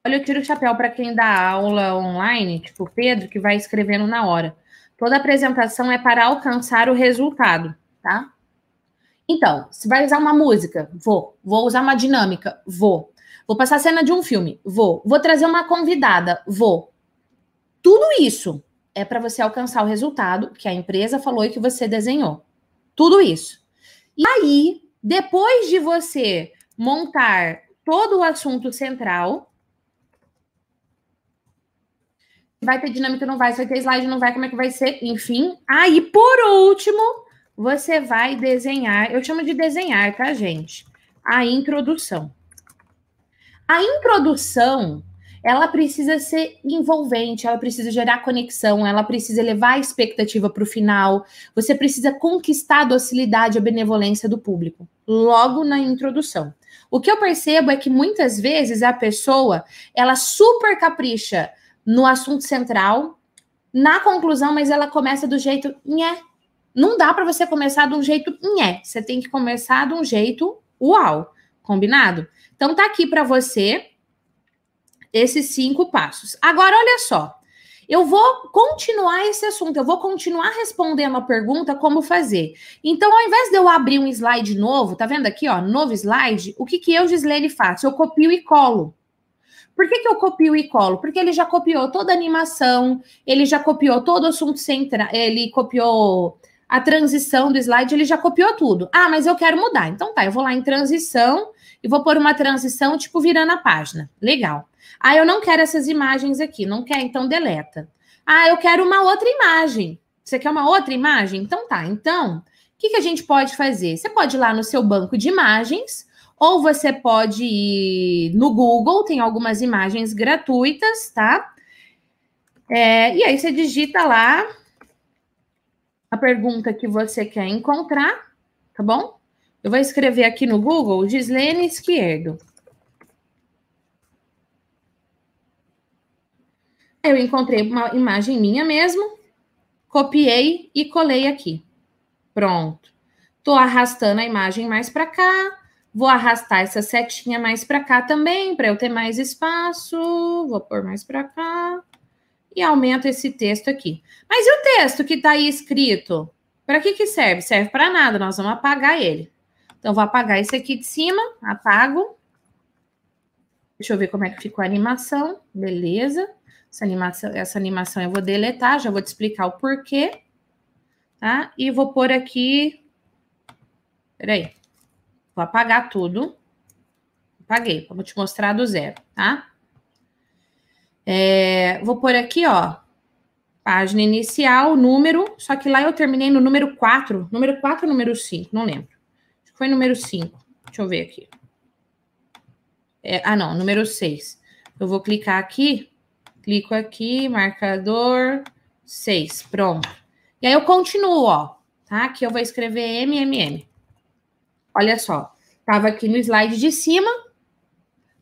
Olha, eu tiro o chapéu para quem dá aula online, tipo Pedro, que vai escrevendo na hora. Toda apresentação é para alcançar o resultado, tá? Então, se vai usar uma música, vou. Vou usar uma dinâmica, vou. Vou passar a cena de um filme, vou. Vou trazer uma convidada, vou. Tudo isso é para você alcançar o resultado que a empresa falou e que você desenhou. Tudo isso. E aí, depois de você montar todo o assunto central, vai ter dinâmica, não vai, vai ter slide, não vai, como é que vai ser, enfim. Aí, por último, você vai desenhar, eu chamo de desenhar, tá, gente? A introdução. A introdução ela precisa ser envolvente, ela precisa gerar conexão, ela precisa levar a expectativa para o final, você precisa conquistar a docilidade e a benevolência do público, logo na introdução. O que eu percebo é que muitas vezes a pessoa, ela super capricha no assunto central, na conclusão, mas ela começa do jeito nhé. Não dá para você começar de um jeito nhé, você tem que começar de um jeito uau, combinado? Então tá aqui para você esses cinco passos. Agora, olha só. Eu vou continuar esse assunto, eu vou continuar respondendo a pergunta como fazer. Então, ao invés de eu abrir um slide novo, tá vendo aqui, ó, novo slide, o que, que eu, Gislene, faço? Eu copio e colo. Por que, que eu copio e colo? Porque ele já copiou toda a animação, ele já copiou todo o assunto central, ele copiou a transição do slide, ele já copiou tudo. Ah, mas eu quero mudar. Então tá, eu vou lá em transição e vou pôr uma transição tipo virando a página. Legal. Ah, eu não quero essas imagens aqui, não quer, então deleta. Ah, eu quero uma outra imagem. Você quer uma outra imagem? Então tá. Então, o que, que a gente pode fazer? Você pode ir lá no seu banco de imagens, ou você pode ir no Google, tem algumas imagens gratuitas, tá? É, e aí você digita lá a pergunta que você quer encontrar, tá bom? Eu vou escrever aqui no Google Gislene Esquerdo. Eu encontrei uma imagem minha mesmo, copiei e colei aqui. Pronto. Tô arrastando a imagem mais para cá. Vou arrastar essa setinha mais para cá também, para eu ter mais espaço. Vou pôr mais para cá. E aumento esse texto aqui. Mas e o texto que está aí escrito? Para que, que serve? Serve para nada, nós vamos apagar ele. Então, vou apagar esse aqui de cima, apago. Deixa eu ver como é que ficou a animação. Beleza. Essa animação, essa animação eu vou deletar, já vou te explicar o porquê. Tá? E vou pôr aqui. Peraí. Vou apagar tudo. Apaguei, vou te mostrar do zero, tá? É, vou pôr aqui, ó. Página inicial, número. Só que lá eu terminei no número 4. Número 4 ou número 5? Não lembro. Acho que foi número 5. Deixa eu ver aqui. É, ah, não, número 6. Eu vou clicar aqui Clico aqui, marcador 6. Pronto. E aí eu continuo, ó. Tá? Aqui eu vou escrever MMM. Olha só. Tava aqui no slide de cima.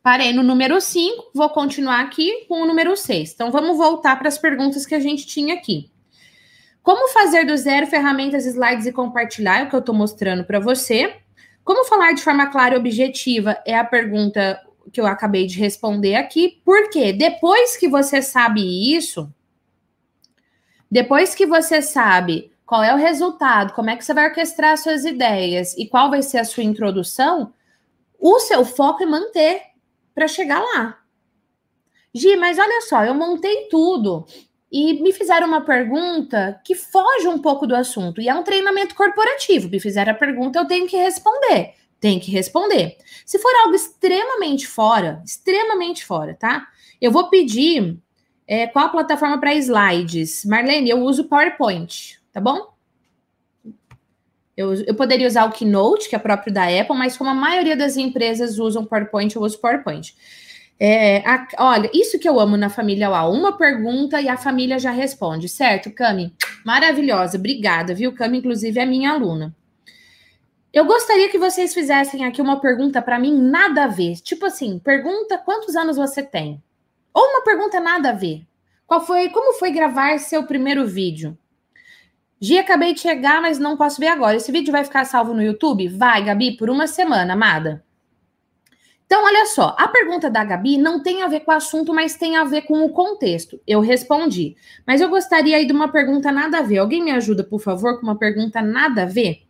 Parei no número 5. Vou continuar aqui com o número 6. Então vamos voltar para as perguntas que a gente tinha aqui. Como fazer do zero ferramentas, slides e compartilhar? É o que eu estou mostrando para você. Como falar de forma clara e objetiva é a pergunta que eu acabei de responder aqui, porque depois que você sabe isso, depois que você sabe qual é o resultado, como é que você vai orquestrar suas ideias e qual vai ser a sua introdução, o seu foco é manter para chegar lá. Gi, mas olha só, eu montei tudo e me fizeram uma pergunta que foge um pouco do assunto e é um treinamento corporativo. Me fizeram a pergunta, eu tenho que responder tem que responder. Se for algo extremamente fora, extremamente fora, tá? Eu vou pedir é, qual a plataforma para slides. Marlene, eu uso PowerPoint, tá bom? Eu, eu poderia usar o Keynote, que é próprio da Apple, mas como a maioria das empresas usam PowerPoint, eu uso PowerPoint. É, a, olha, isso que eu amo na família UA, uma pergunta e a família já responde, certo, Cami? Maravilhosa, obrigada, viu? Cami, inclusive, é minha aluna. Eu gostaria que vocês fizessem aqui uma pergunta para mim nada a ver. Tipo assim, pergunta quantos anos você tem? Ou uma pergunta nada a ver. Qual foi, como foi gravar seu primeiro vídeo? Gia, acabei de chegar, mas não posso ver agora. Esse vídeo vai ficar salvo no YouTube? Vai, Gabi, por uma semana, amada. Então, olha só, a pergunta da Gabi não tem a ver com o assunto, mas tem a ver com o contexto. Eu respondi. Mas eu gostaria aí de uma pergunta nada a ver. Alguém me ajuda, por favor, com uma pergunta nada a ver?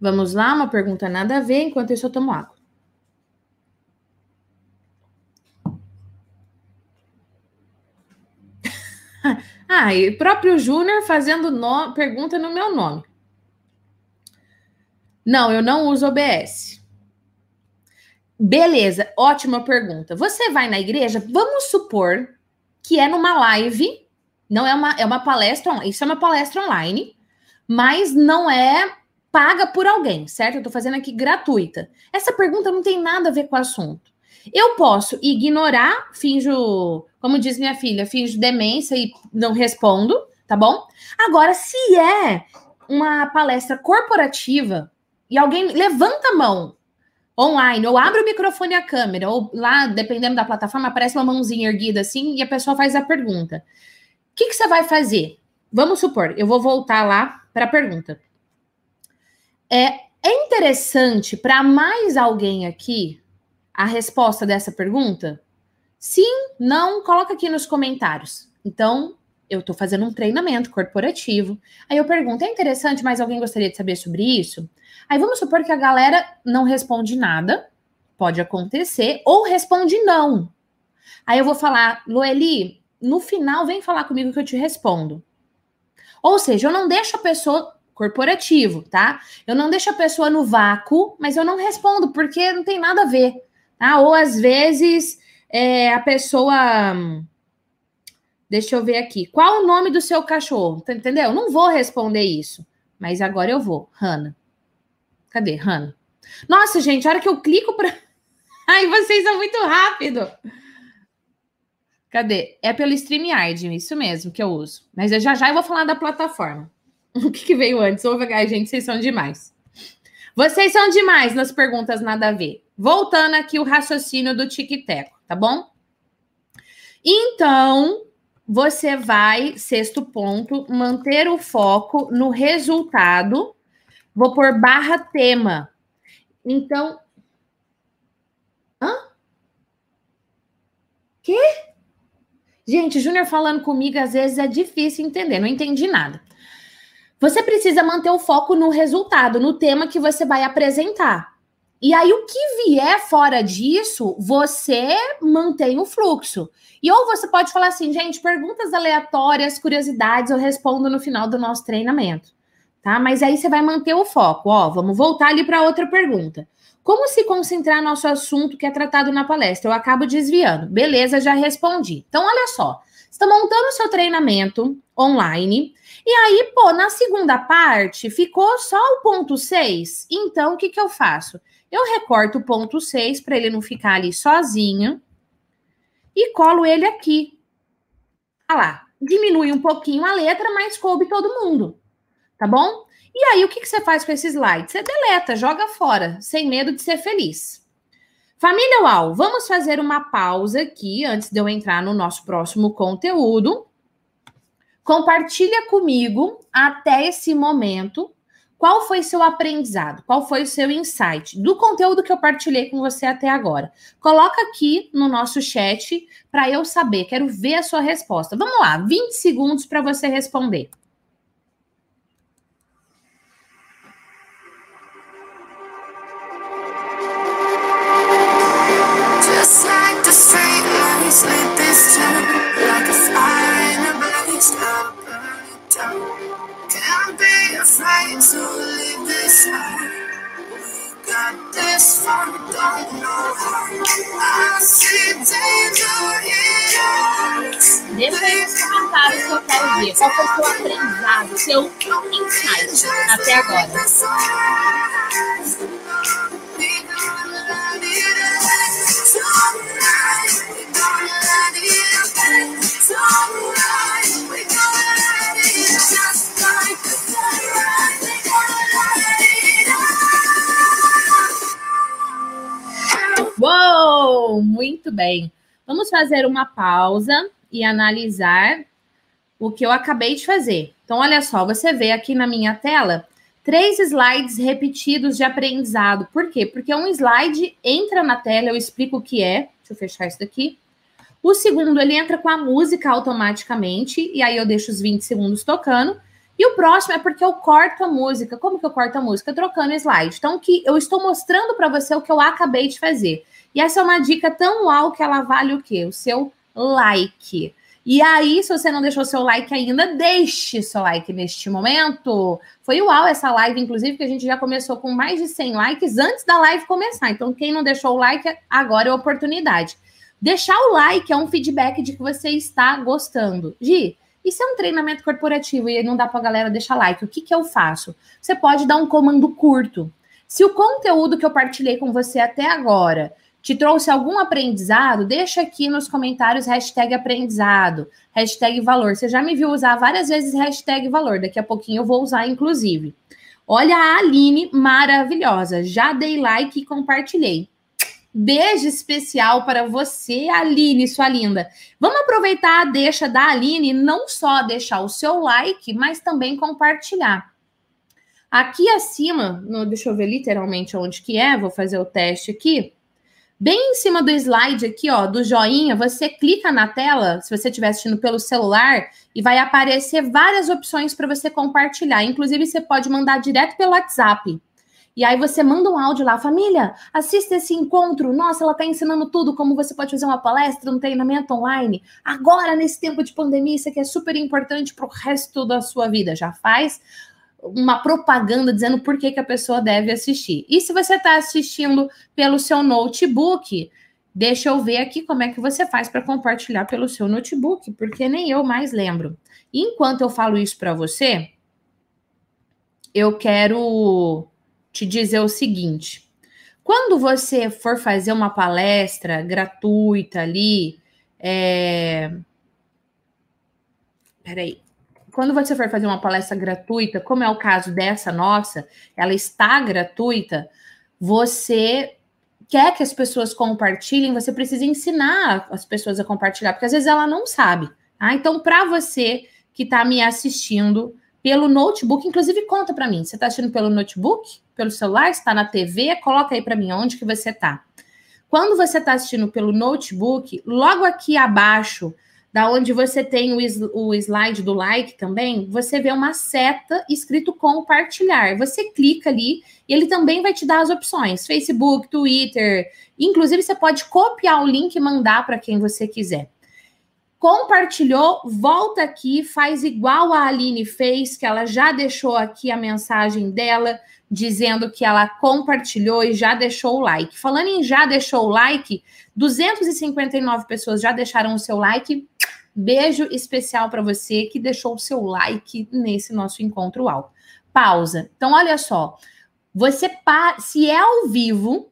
Vamos lá, uma pergunta nada a ver, enquanto isso eu tomo água. ah, e próprio Júnior fazendo no... pergunta no meu nome. Não, eu não uso OBS. Beleza, ótima pergunta. Você vai na igreja? Vamos supor que é numa live, não é uma, é uma palestra, isso é uma palestra online, mas não é paga por alguém, certo? Eu tô fazendo aqui gratuita. Essa pergunta não tem nada a ver com o assunto. Eu posso ignorar, finjo, como diz minha filha, finjo demência e não respondo, tá bom? Agora, se é uma palestra corporativa e alguém levanta a mão online, ou abre o microfone e a câmera, ou lá, dependendo da plataforma, aparece uma mãozinha erguida assim e a pessoa faz a pergunta. O que, que você vai fazer? Vamos supor, eu vou voltar lá para a pergunta. É, é interessante para mais alguém aqui a resposta dessa pergunta? Sim, não, coloca aqui nos comentários. Então, eu estou fazendo um treinamento corporativo. Aí eu pergunto: é interessante, mas alguém gostaria de saber sobre isso? Aí vamos supor que a galera não responde nada, pode acontecer, ou responde não. Aí eu vou falar, Loeli, no final vem falar comigo que eu te respondo. Ou seja, eu não deixo a pessoa corporativo, tá? Eu não deixo a pessoa no vácuo, mas eu não respondo porque não tem nada a ver, tá? Ou às vezes é, a pessoa Deixa eu ver aqui. Qual o nome do seu cachorro? Tá, entendeu? Não vou responder isso. Mas agora eu vou. Hanna. Cadê? Hanna. Nossa, gente, a hora que eu clico para. Ai, vocês são muito rápido. Cadê? É pelo StreamYard, isso mesmo que eu uso. Mas eu já já eu vou falar da plataforma. O que, que veio antes? Ouve, gente, vocês são demais. Vocês são demais nas perguntas nada a ver. Voltando aqui o raciocínio do tic-teco, tá bom? Então, você vai, sexto ponto, manter o foco no resultado. Vou por barra tema. Então. Hã? Quê? Gente, Júnior falando comigo às vezes é difícil entender, não entendi nada. Você precisa manter o foco no resultado, no tema que você vai apresentar. E aí, o que vier fora disso, você mantém o fluxo. E ou você pode falar assim, gente, perguntas aleatórias, curiosidades, eu respondo no final do nosso treinamento. Tá? Mas aí você vai manter o foco. Ó, vamos voltar ali para outra pergunta. Como se concentrar no nosso assunto que é tratado na palestra? Eu acabo desviando. Beleza, já respondi. Então, olha só. Você está montando o seu treinamento online. E aí, pô, na segunda parte, ficou só o ponto 6. Então, o que, que eu faço? Eu recorto o ponto 6 para ele não ficar ali sozinho e colo ele aqui. Olha lá, diminui um pouquinho a letra, mas coube todo mundo. Tá bom? E aí, o que, que você faz com esse slide? Você deleta, joga fora, sem medo de ser feliz. Família UAU, vamos fazer uma pausa aqui antes de eu entrar no nosso próximo conteúdo. Compartilha comigo até esse momento qual foi seu aprendizado? Qual foi o seu insight do conteúdo que eu partilhei com você até agora? Coloca aqui no nosso chat para eu saber, quero ver a sua resposta. Vamos lá, 20 segundos para você responder. Afraid to leave this. We got this far, don't know how. I see danger in nos comentários que eu quero ver. Qual foi o seu aprendizado, seu insight até agora? Uou! Muito bem. Vamos fazer uma pausa e analisar o que eu acabei de fazer. Então, olha só, você vê aqui na minha tela três slides repetidos de aprendizado. Por quê? Porque um slide entra na tela, eu explico o que é. Deixa eu fechar isso daqui. O segundo, ele entra com a música automaticamente, e aí eu deixo os 20 segundos tocando. E o próximo é porque eu corto a música. Como que eu corto a música? Trocando slide. Então, que eu estou mostrando para você o que eu acabei de fazer. E essa é uma dica tão uau que ela vale o quê? O seu like. E aí, se você não deixou seu like ainda, deixe seu like neste momento. Foi uau essa live, inclusive, que a gente já começou com mais de 100 likes antes da live começar. Então, quem não deixou o like, agora é a oportunidade. Deixar o like é um feedback de que você está gostando. Gi, e se é um treinamento corporativo e não dá para a galera deixar like, o que, que eu faço? Você pode dar um comando curto. Se o conteúdo que eu partilhei com você até agora te trouxe algum aprendizado, deixa aqui nos comentários hashtag aprendizado, hashtag valor. Você já me viu usar várias vezes hashtag valor, daqui a pouquinho eu vou usar, inclusive. Olha a Aline, maravilhosa. Já dei like e compartilhei. Beijo especial para você, Aline, sua linda. Vamos aproveitar a deixa da Aline, não só deixar o seu like, mas também compartilhar. Aqui acima, no, deixa eu ver literalmente onde que é, vou fazer o teste aqui. Bem em cima do slide aqui, ó, do joinha, você clica na tela, se você estiver assistindo pelo celular, e vai aparecer várias opções para você compartilhar. Inclusive, você pode mandar direto pelo WhatsApp. E aí você manda um áudio lá, família, assista esse encontro. Nossa, ela está ensinando tudo, como você pode fazer uma palestra, um treinamento online. Agora, nesse tempo de pandemia, isso aqui é super importante para o resto da sua vida. Já faz uma propaganda dizendo por que, que a pessoa deve assistir. E se você está assistindo pelo seu notebook, deixa eu ver aqui como é que você faz para compartilhar pelo seu notebook, porque nem eu mais lembro. enquanto eu falo isso para você, eu quero te dizer o seguinte: quando você for fazer uma palestra gratuita ali, é... peraí, quando você for fazer uma palestra gratuita, como é o caso dessa nossa, ela está gratuita, você quer que as pessoas compartilhem, você precisa ensinar as pessoas a compartilhar, porque às vezes ela não sabe. Tá? Então, para você que está me assistindo pelo notebook, inclusive conta para mim, você está assistindo pelo notebook, pelo celular, está na TV? Coloca aí para mim onde que você está. Quando você está assistindo pelo notebook, logo aqui abaixo da onde você tem o, slide do like também, você vê uma seta escrito compartilhar. Você clica ali e ele também vai te dar as opções: Facebook, Twitter. Inclusive, você pode copiar o link e mandar para quem você quiser. Compartilhou, volta aqui, faz igual a Aline fez, que ela já deixou aqui a mensagem dela, dizendo que ela compartilhou e já deixou o like. Falando em já deixou o like, 259 pessoas já deixaram o seu like. Beijo especial para você que deixou o seu like nesse nosso encontro UAU. Pausa. Então, olha só. Você pa... se é ao vivo,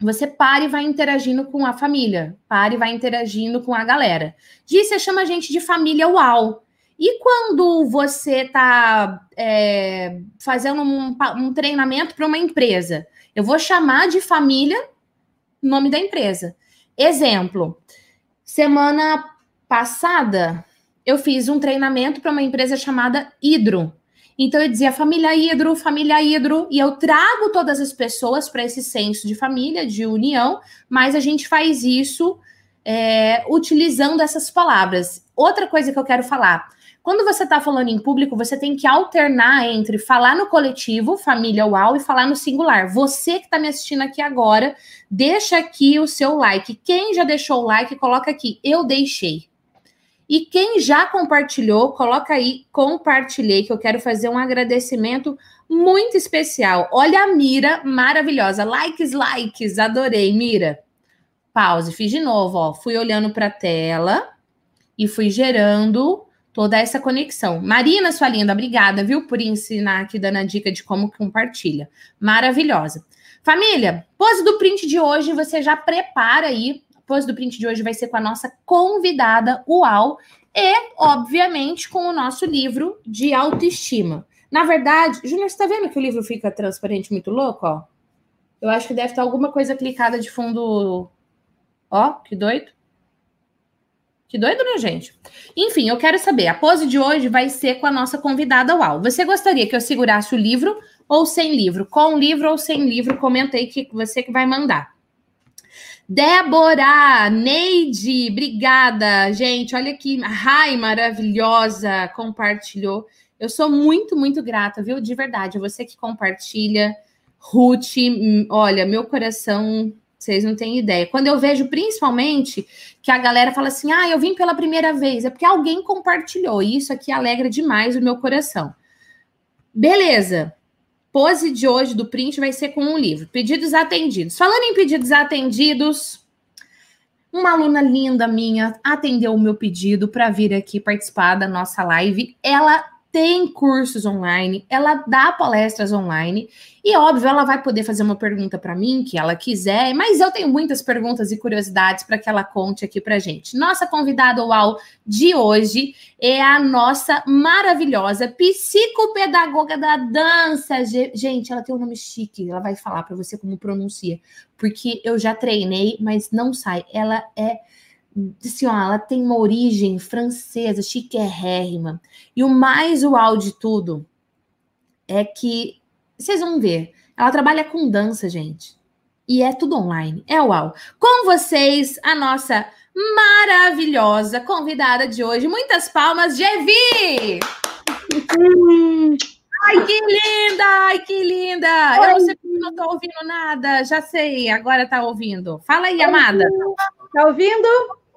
você para e vai interagindo com a família, para e vai interagindo com a galera. Você chama a gente de família UAU. E quando você está é, fazendo um, um treinamento para uma empresa, eu vou chamar de família nome da empresa. Exemplo, semana passada eu fiz um treinamento para uma empresa chamada Hidro. Então eu dizia família Hidro, família Hidro, e eu trago todas as pessoas para esse senso de família, de união, mas a gente faz isso é, utilizando essas palavras. Outra coisa que eu quero falar quando você está falando em público, você tem que alternar entre falar no coletivo, família UAU, e falar no singular. Você que está me assistindo aqui agora, deixa aqui o seu like. Quem já deixou o like, coloca aqui. Eu deixei. E quem já compartilhou, coloca aí, compartilhei, que eu quero fazer um agradecimento muito especial. Olha a Mira, maravilhosa. Likes, likes, adorei, Mira. Pause, fiz de novo, ó. Fui olhando para a tela e fui gerando toda essa conexão. Marina, sua linda, obrigada, viu, por ensinar aqui, dando a dica de como compartilha. Maravilhosa. Família, pose do print de hoje, você já prepara aí. A pose do print de hoje vai ser com a nossa convidada, UAU, e, obviamente, com o nosso livro de autoestima. Na verdade, Júnior, você tá vendo que o livro fica transparente muito louco, ó? Eu acho que deve estar alguma coisa clicada de fundo. Ó, que doido. Que doido, né, gente? Enfim, eu quero saber. A pose de hoje vai ser com a nossa convidada UAU. Você gostaria que eu segurasse o livro ou sem livro? Com livro ou sem livro? Comenta aí que você que vai mandar. Débora, Neide, obrigada, gente. Olha que Rai maravilhosa compartilhou. Eu sou muito, muito grata, viu? De verdade. Você que compartilha. Ruth, hum, olha, meu coração vocês não têm ideia. Quando eu vejo, principalmente, que a galera fala assim: ah, eu vim pela primeira vez, é porque alguém compartilhou. E isso aqui alegra demais o meu coração. Beleza. Pose de hoje do print vai ser com um livro. Pedidos atendidos. Falando em pedidos atendidos, uma aluna linda minha atendeu o meu pedido para vir aqui participar da nossa live. Ela tem cursos online, ela dá palestras online e óbvio ela vai poder fazer uma pergunta para mim que ela quiser, mas eu tenho muitas perguntas e curiosidades para que ela conte aqui para gente. Nossa convidada UAU de hoje é a nossa maravilhosa psicopedagoga da dança. Gente, ela tem um nome chique, ela vai falar para você como pronuncia, porque eu já treinei, mas não sai. Ela é assim, ó, ela tem uma origem francesa, chiquérrima. E o mais uau de tudo é que, vocês vão ver, ela trabalha com dança, gente. e é tudo online. É uau. Com vocês, a nossa maravilhosa convidada de hoje. Muitas palmas, Gevi! Ai, que linda! Ai, que linda! Oi. Eu não sei porque não tô ouvindo nada. Já sei, agora tá ouvindo. Fala aí, amada. Tá ouvindo?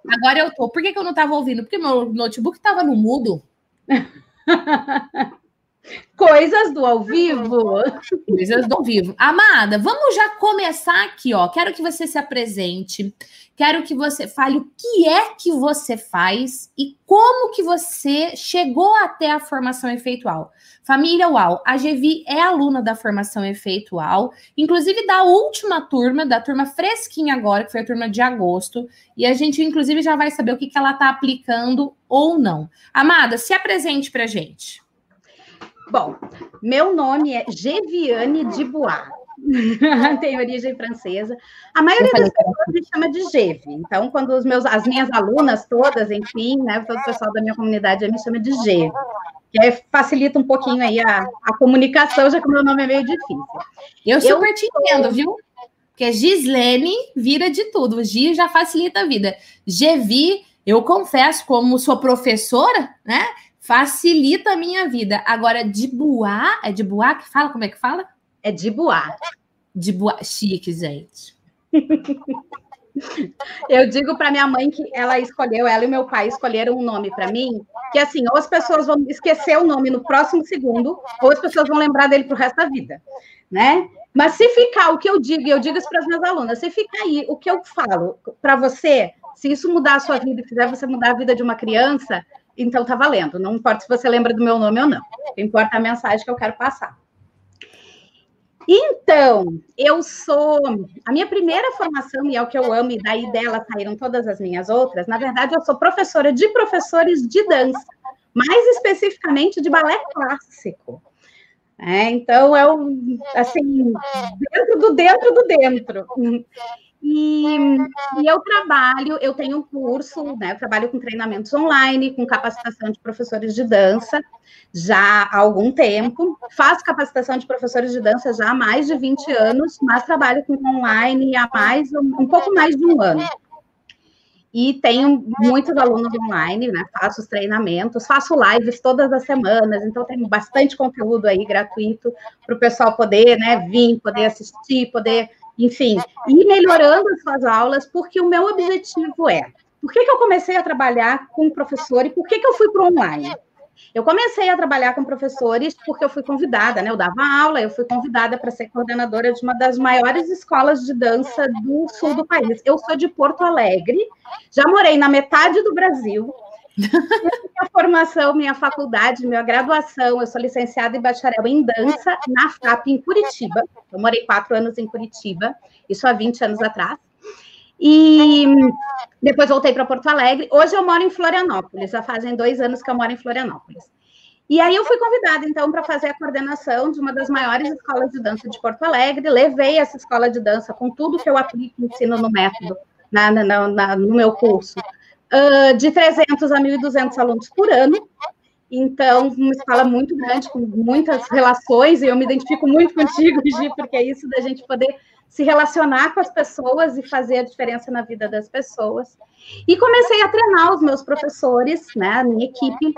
Agora eu tô. Por que, que eu não tava ouvindo? Porque meu notebook tava no mudo. Coisas do ao vivo. Coisas do ao vivo. Amada, vamos já começar aqui, ó. Quero que você se apresente. Quero que você fale o que é que você faz e como que você chegou até a formação efeitual. Família UAU, a Gevi é aluna da formação efeitual, inclusive da última turma, da turma fresquinha agora, que foi a turma de agosto, e a gente, inclusive, já vai saber o que, que ela está aplicando ou não. Amada, se apresente para gente. Bom, meu nome é Geviane de Bois. tem origem francesa. A maioria das pessoas me chama de Geve. Então, quando os meus, as minhas alunas todas, enfim, né, todo o pessoal da minha comunidade me chama de Geve. Que aí facilita um pouquinho aí a, a comunicação, já que o meu nome é meio difícil. Eu super eu te entendo, viu? Porque Gislene vira de tudo. Gi já facilita a vida. Gevi, eu confesso, como sou professora, né? Facilita a minha vida. Agora, de boa, é de boa que fala? Como é que fala? É de boa. De. Chique, gente. Eu digo para minha mãe que ela escolheu, ela e meu pai escolheram um nome para mim, que assim, ou as pessoas vão esquecer o nome no próximo segundo, ou as pessoas vão lembrar dele pro resto da vida, né? Mas se ficar o que eu digo, e eu digo isso para as minhas alunas, se ficar aí o que eu falo para você, se isso mudar a sua vida e fizer você mudar a vida de uma criança, então tá valendo. Não importa se você lembra do meu nome ou não. Importa a mensagem que eu quero passar. Então, eu sou. A minha primeira formação, e é o que eu amo, e daí dela saíram todas as minhas outras, na verdade, eu sou professora de professores de dança, mais especificamente de balé clássico. É, então, é o, assim, dentro do dentro do dentro. E, e, eu trabalho, eu tenho um curso, né? Eu trabalho com treinamentos online, com capacitação de professores de dança já há algum tempo. Faço capacitação de professores de dança já há mais de 20 anos, mas trabalho com online há mais, um, pouco mais de um ano. E tenho muitos alunos online, né? Faço os treinamentos, faço lives todas as semanas, então tenho bastante conteúdo aí gratuito para o pessoal poder, né, vir, poder assistir, poder enfim, ir melhorando as suas aulas, porque o meu objetivo é. Por que, que eu comecei a trabalhar com professor e por que, que eu fui para o online? Eu comecei a trabalhar com professores porque eu fui convidada, né? Eu dava aula, eu fui convidada para ser coordenadora de uma das maiores escolas de dança do sul do país. Eu sou de Porto Alegre, já morei na metade do Brasil, minha formação, minha faculdade, minha graduação, eu sou licenciada e bacharel em dança na FAP em Curitiba. Eu morei quatro anos em Curitiba, isso há 20 anos atrás. E depois voltei para Porto Alegre. Hoje eu moro em Florianópolis, já fazem dois anos que eu moro em Florianópolis. E aí eu fui convidada, então, para fazer a coordenação de uma das maiores escolas de dança de Porto Alegre. Levei essa escola de dança com tudo que eu aplico ensino no método, na, na, na, no meu curso uh, de 300 a 1.200 alunos por ano. Então, uma escola muito grande, com muitas relações, e eu me identifico muito contigo, Gi, porque é isso da gente poder se relacionar com as pessoas e fazer a diferença na vida das pessoas. E comecei a treinar os meus professores, né, a minha equipe,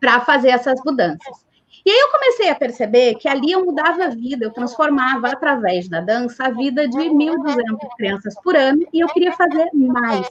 para fazer essas mudanças. E aí eu comecei a perceber que ali eu mudava a vida, eu transformava através da dança a vida de 1.200 crianças por ano e eu queria fazer mais.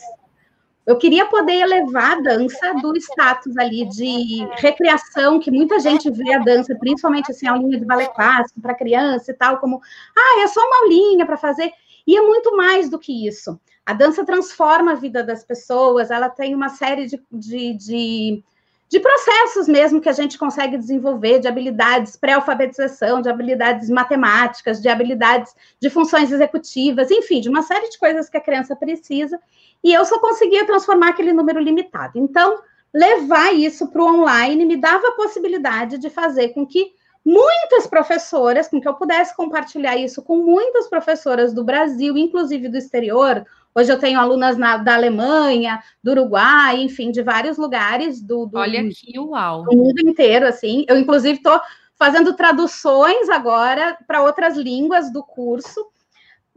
Eu queria poder elevar a dança do status ali de recreação, que muita gente vê a dança, principalmente assim, a aulinha de balé clássico para criança e tal, como, ah, é só uma aulinha para fazer. E é muito mais do que isso. A dança transforma a vida das pessoas, ela tem uma série de, de, de de processos mesmo que a gente consegue desenvolver, de habilidades pré-alfabetização, de habilidades matemáticas, de habilidades de funções executivas, enfim, de uma série de coisas que a criança precisa, e eu só conseguia transformar aquele número limitado. Então, levar isso para o online me dava a possibilidade de fazer com que muitas professoras, com que eu pudesse compartilhar isso com muitas professoras do Brasil, inclusive do exterior, Hoje eu tenho alunas na, da Alemanha, do Uruguai, enfim, de vários lugares do, do, Olha aqui, uau. do mundo inteiro, assim. Eu, inclusive, estou fazendo traduções agora para outras línguas do curso,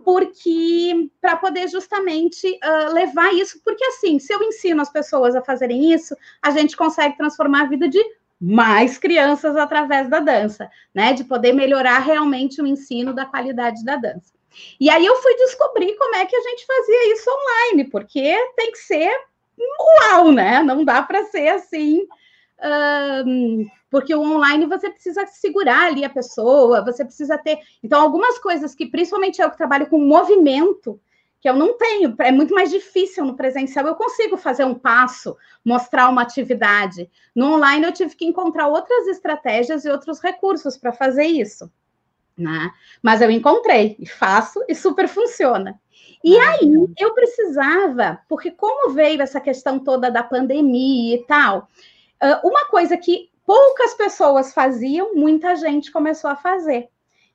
porque para poder justamente uh, levar isso, porque assim, se eu ensino as pessoas a fazerem isso, a gente consegue transformar a vida de mais crianças através da dança, né? De poder melhorar realmente o ensino da qualidade da dança. E aí eu fui descobrir como é que a gente fazia isso online, porque tem que ser uau, né? Não dá para ser assim. Um, porque o online você precisa segurar ali a pessoa, você precisa ter. Então, algumas coisas que, principalmente eu que trabalho com movimento, que eu não tenho, é muito mais difícil no presencial. Eu consigo fazer um passo, mostrar uma atividade. No online, eu tive que encontrar outras estratégias e outros recursos para fazer isso. Né? Mas eu encontrei e faço e super funciona. E aí eu precisava, porque como veio essa questão toda da pandemia e tal, uma coisa que poucas pessoas faziam, muita gente começou a fazer.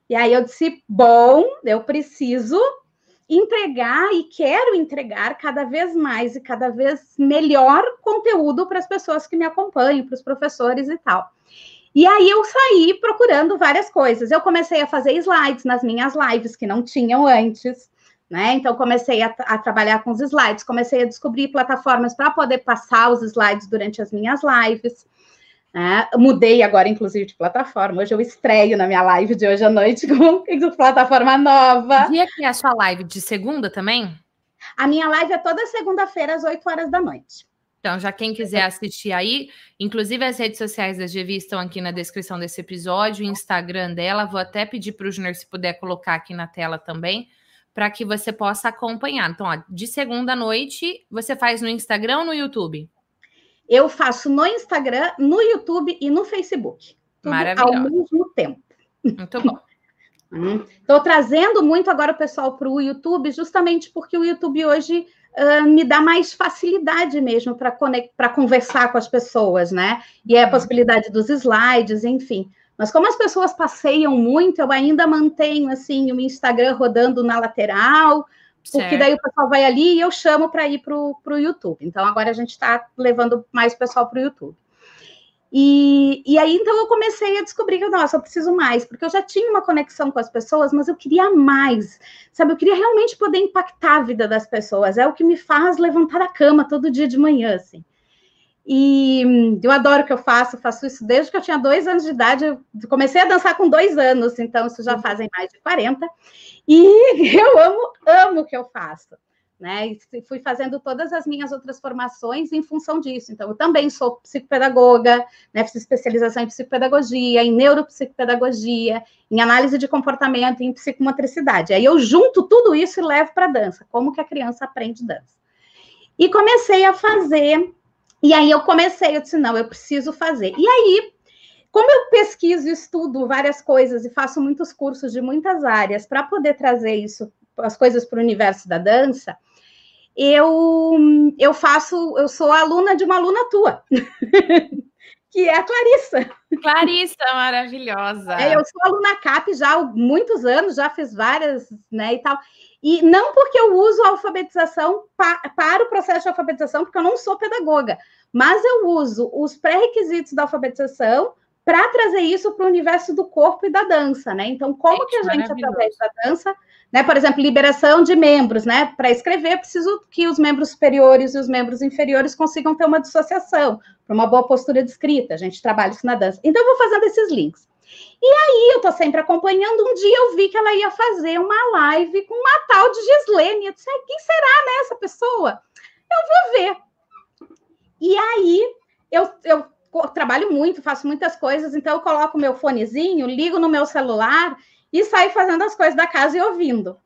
E aí eu disse: bom, eu preciso entregar e quero entregar cada vez mais e cada vez melhor conteúdo para as pessoas que me acompanham, para os professores e tal. E aí eu saí procurando várias coisas. Eu comecei a fazer slides nas minhas lives que não tinham antes. Né? Então, comecei a, a, trabalhar com os slides, comecei a descobrir plataformas para poder passar os slides durante as minhas lives. Né? Mudei agora, inclusive, de plataforma. Hoje eu estreio na minha live de hoje à noite com plataforma nova. Dia que é a sua live? De segunda também? A minha live é toda segunda-feira, às 8 horas da noite. Então, já quem quiser assistir aí, inclusive as redes sociais da GV estão aqui na descrição desse episódio, o Instagram dela, vou até pedir para o Junior se puder colocar aqui na tela também para que você possa acompanhar. Então, ó, de segunda noite, você faz no Instagram ou no YouTube? Eu faço no Instagram, no YouTube e no Facebook. Maravilhoso. Ao mesmo tempo. Muito bom. Estou hum. trazendo muito agora o pessoal para o YouTube, justamente porque o YouTube hoje uh, me dá mais facilidade mesmo para conversar com as pessoas, né? E é a uhum. possibilidade dos slides, enfim. Mas como as pessoas passeiam muito, eu ainda mantenho assim o Instagram rodando na lateral, porque certo. daí o pessoal vai ali e eu chamo para ir para o YouTube. Então agora a gente está levando mais pessoal para o YouTube. E, e aí então eu comecei a descobrir que, nossa, eu preciso mais, porque eu já tinha uma conexão com as pessoas, mas eu queria mais, sabe? Eu queria realmente poder impactar a vida das pessoas. É o que me faz levantar da cama todo dia de manhã, assim. E eu adoro o que eu faço, faço isso desde que eu tinha dois anos de idade. Eu comecei a dançar com dois anos, então isso já uhum. fazem mais de 40. E eu amo, amo o que eu faço. Né? E fui fazendo todas as minhas outras formações em função disso. Então, eu também sou psicopedagoga, né? fiz especialização em psicopedagogia, em neuropsicopedagogia, em análise de comportamento, em psicomotricidade. Aí eu junto tudo isso e levo para a dança, como que a criança aprende dança. E comecei a fazer e aí eu comecei, eu disse, não, eu preciso fazer. E aí, como eu pesquiso, estudo várias coisas e faço muitos cursos de muitas áreas para poder trazer isso, as coisas para o universo da dança, eu, eu faço, eu sou aluna de uma aluna tua. que é a Clarissa. Clarissa, maravilhosa. É, eu sou aluna CAP já há muitos anos, já fiz várias, né, e tal. E não porque eu uso a alfabetização pa para o processo de alfabetização, porque eu não sou pedagoga, mas eu uso os pré-requisitos da alfabetização para trazer isso para o universo do corpo e da dança, né? Então, como que a gente, através da dança, né? Por exemplo, liberação de membros, né? Para escrever, preciso que os membros superiores e os membros inferiores consigam ter uma dissociação, para uma boa postura de escrita. A gente trabalha isso na dança. Então, eu vou fazendo esses links. E aí, eu tô sempre acompanhando. Um dia eu vi que ela ia fazer uma live com uma tal de Gislene. Eu disse, quem será, né, essa pessoa? Eu vou ver. E aí, eu, eu trabalho muito, faço muitas coisas, então eu coloco meu fonezinho, ligo no meu celular e saio fazendo as coisas da casa e ouvindo.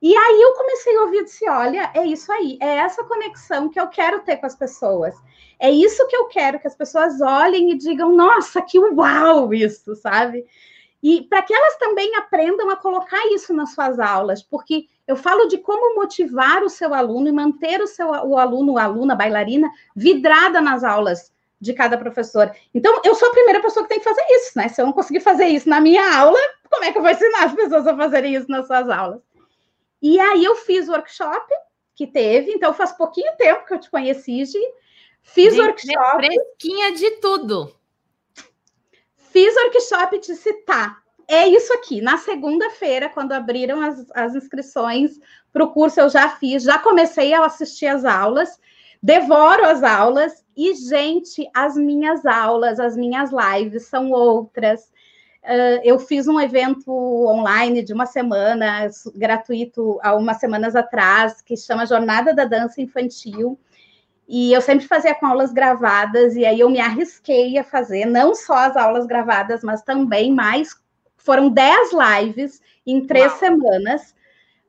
E aí eu comecei a ouvir e disse: olha, é isso aí, é essa conexão que eu quero ter com as pessoas. É isso que eu quero, que as pessoas olhem e digam, nossa, que uau isso, sabe? E para que elas também aprendam a colocar isso nas suas aulas, porque eu falo de como motivar o seu aluno e manter o seu o aluno, a aluna, bailarina, vidrada nas aulas de cada professor. Então, eu sou a primeira pessoa que tem que fazer isso, né? Se eu não conseguir fazer isso na minha aula, como é que eu vou ensinar as pessoas a fazerem isso nas suas aulas? E aí eu fiz o workshop que teve, então faz pouquinho tempo que eu te conheci, Gi. Fiz Gente, workshop. Fresquinha de tudo. Fiz workshop de citar. é isso aqui. Na segunda-feira, quando abriram as, as inscrições para o curso, eu já fiz, já comecei a assistir as aulas, devoro as aulas e, gente, as minhas aulas, as minhas lives são outras. Uh, eu fiz um evento online de uma semana, gratuito, há umas semanas atrás, que chama Jornada da Dança Infantil. E eu sempre fazia com aulas gravadas, e aí eu me arrisquei a fazer, não só as aulas gravadas, mas também mais. Foram 10 lives em três Uau. semanas,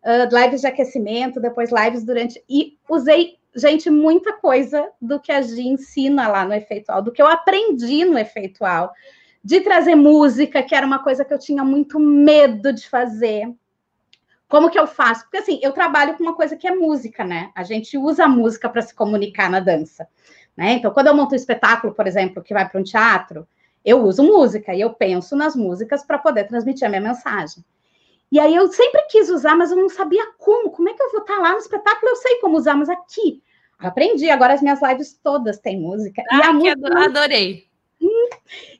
uh, lives de aquecimento, depois lives durante. E usei, gente, muita coisa do que a Gi ensina lá no Efeitual, do que eu aprendi no Efeitual, de trazer música, que era uma coisa que eu tinha muito medo de fazer como que eu faço? Porque assim, eu trabalho com uma coisa que é música, né? A gente usa a música para se comunicar na dança, né? Então, quando eu monto um espetáculo, por exemplo, que vai para um teatro, eu uso música e eu penso nas músicas para poder transmitir a minha mensagem. E aí eu sempre quis usar, mas eu não sabia como. Como é que eu vou estar tá lá no espetáculo? Eu sei como usar, mas aqui aprendi. Agora as minhas lives todas têm música. Ah, e a música... adorei.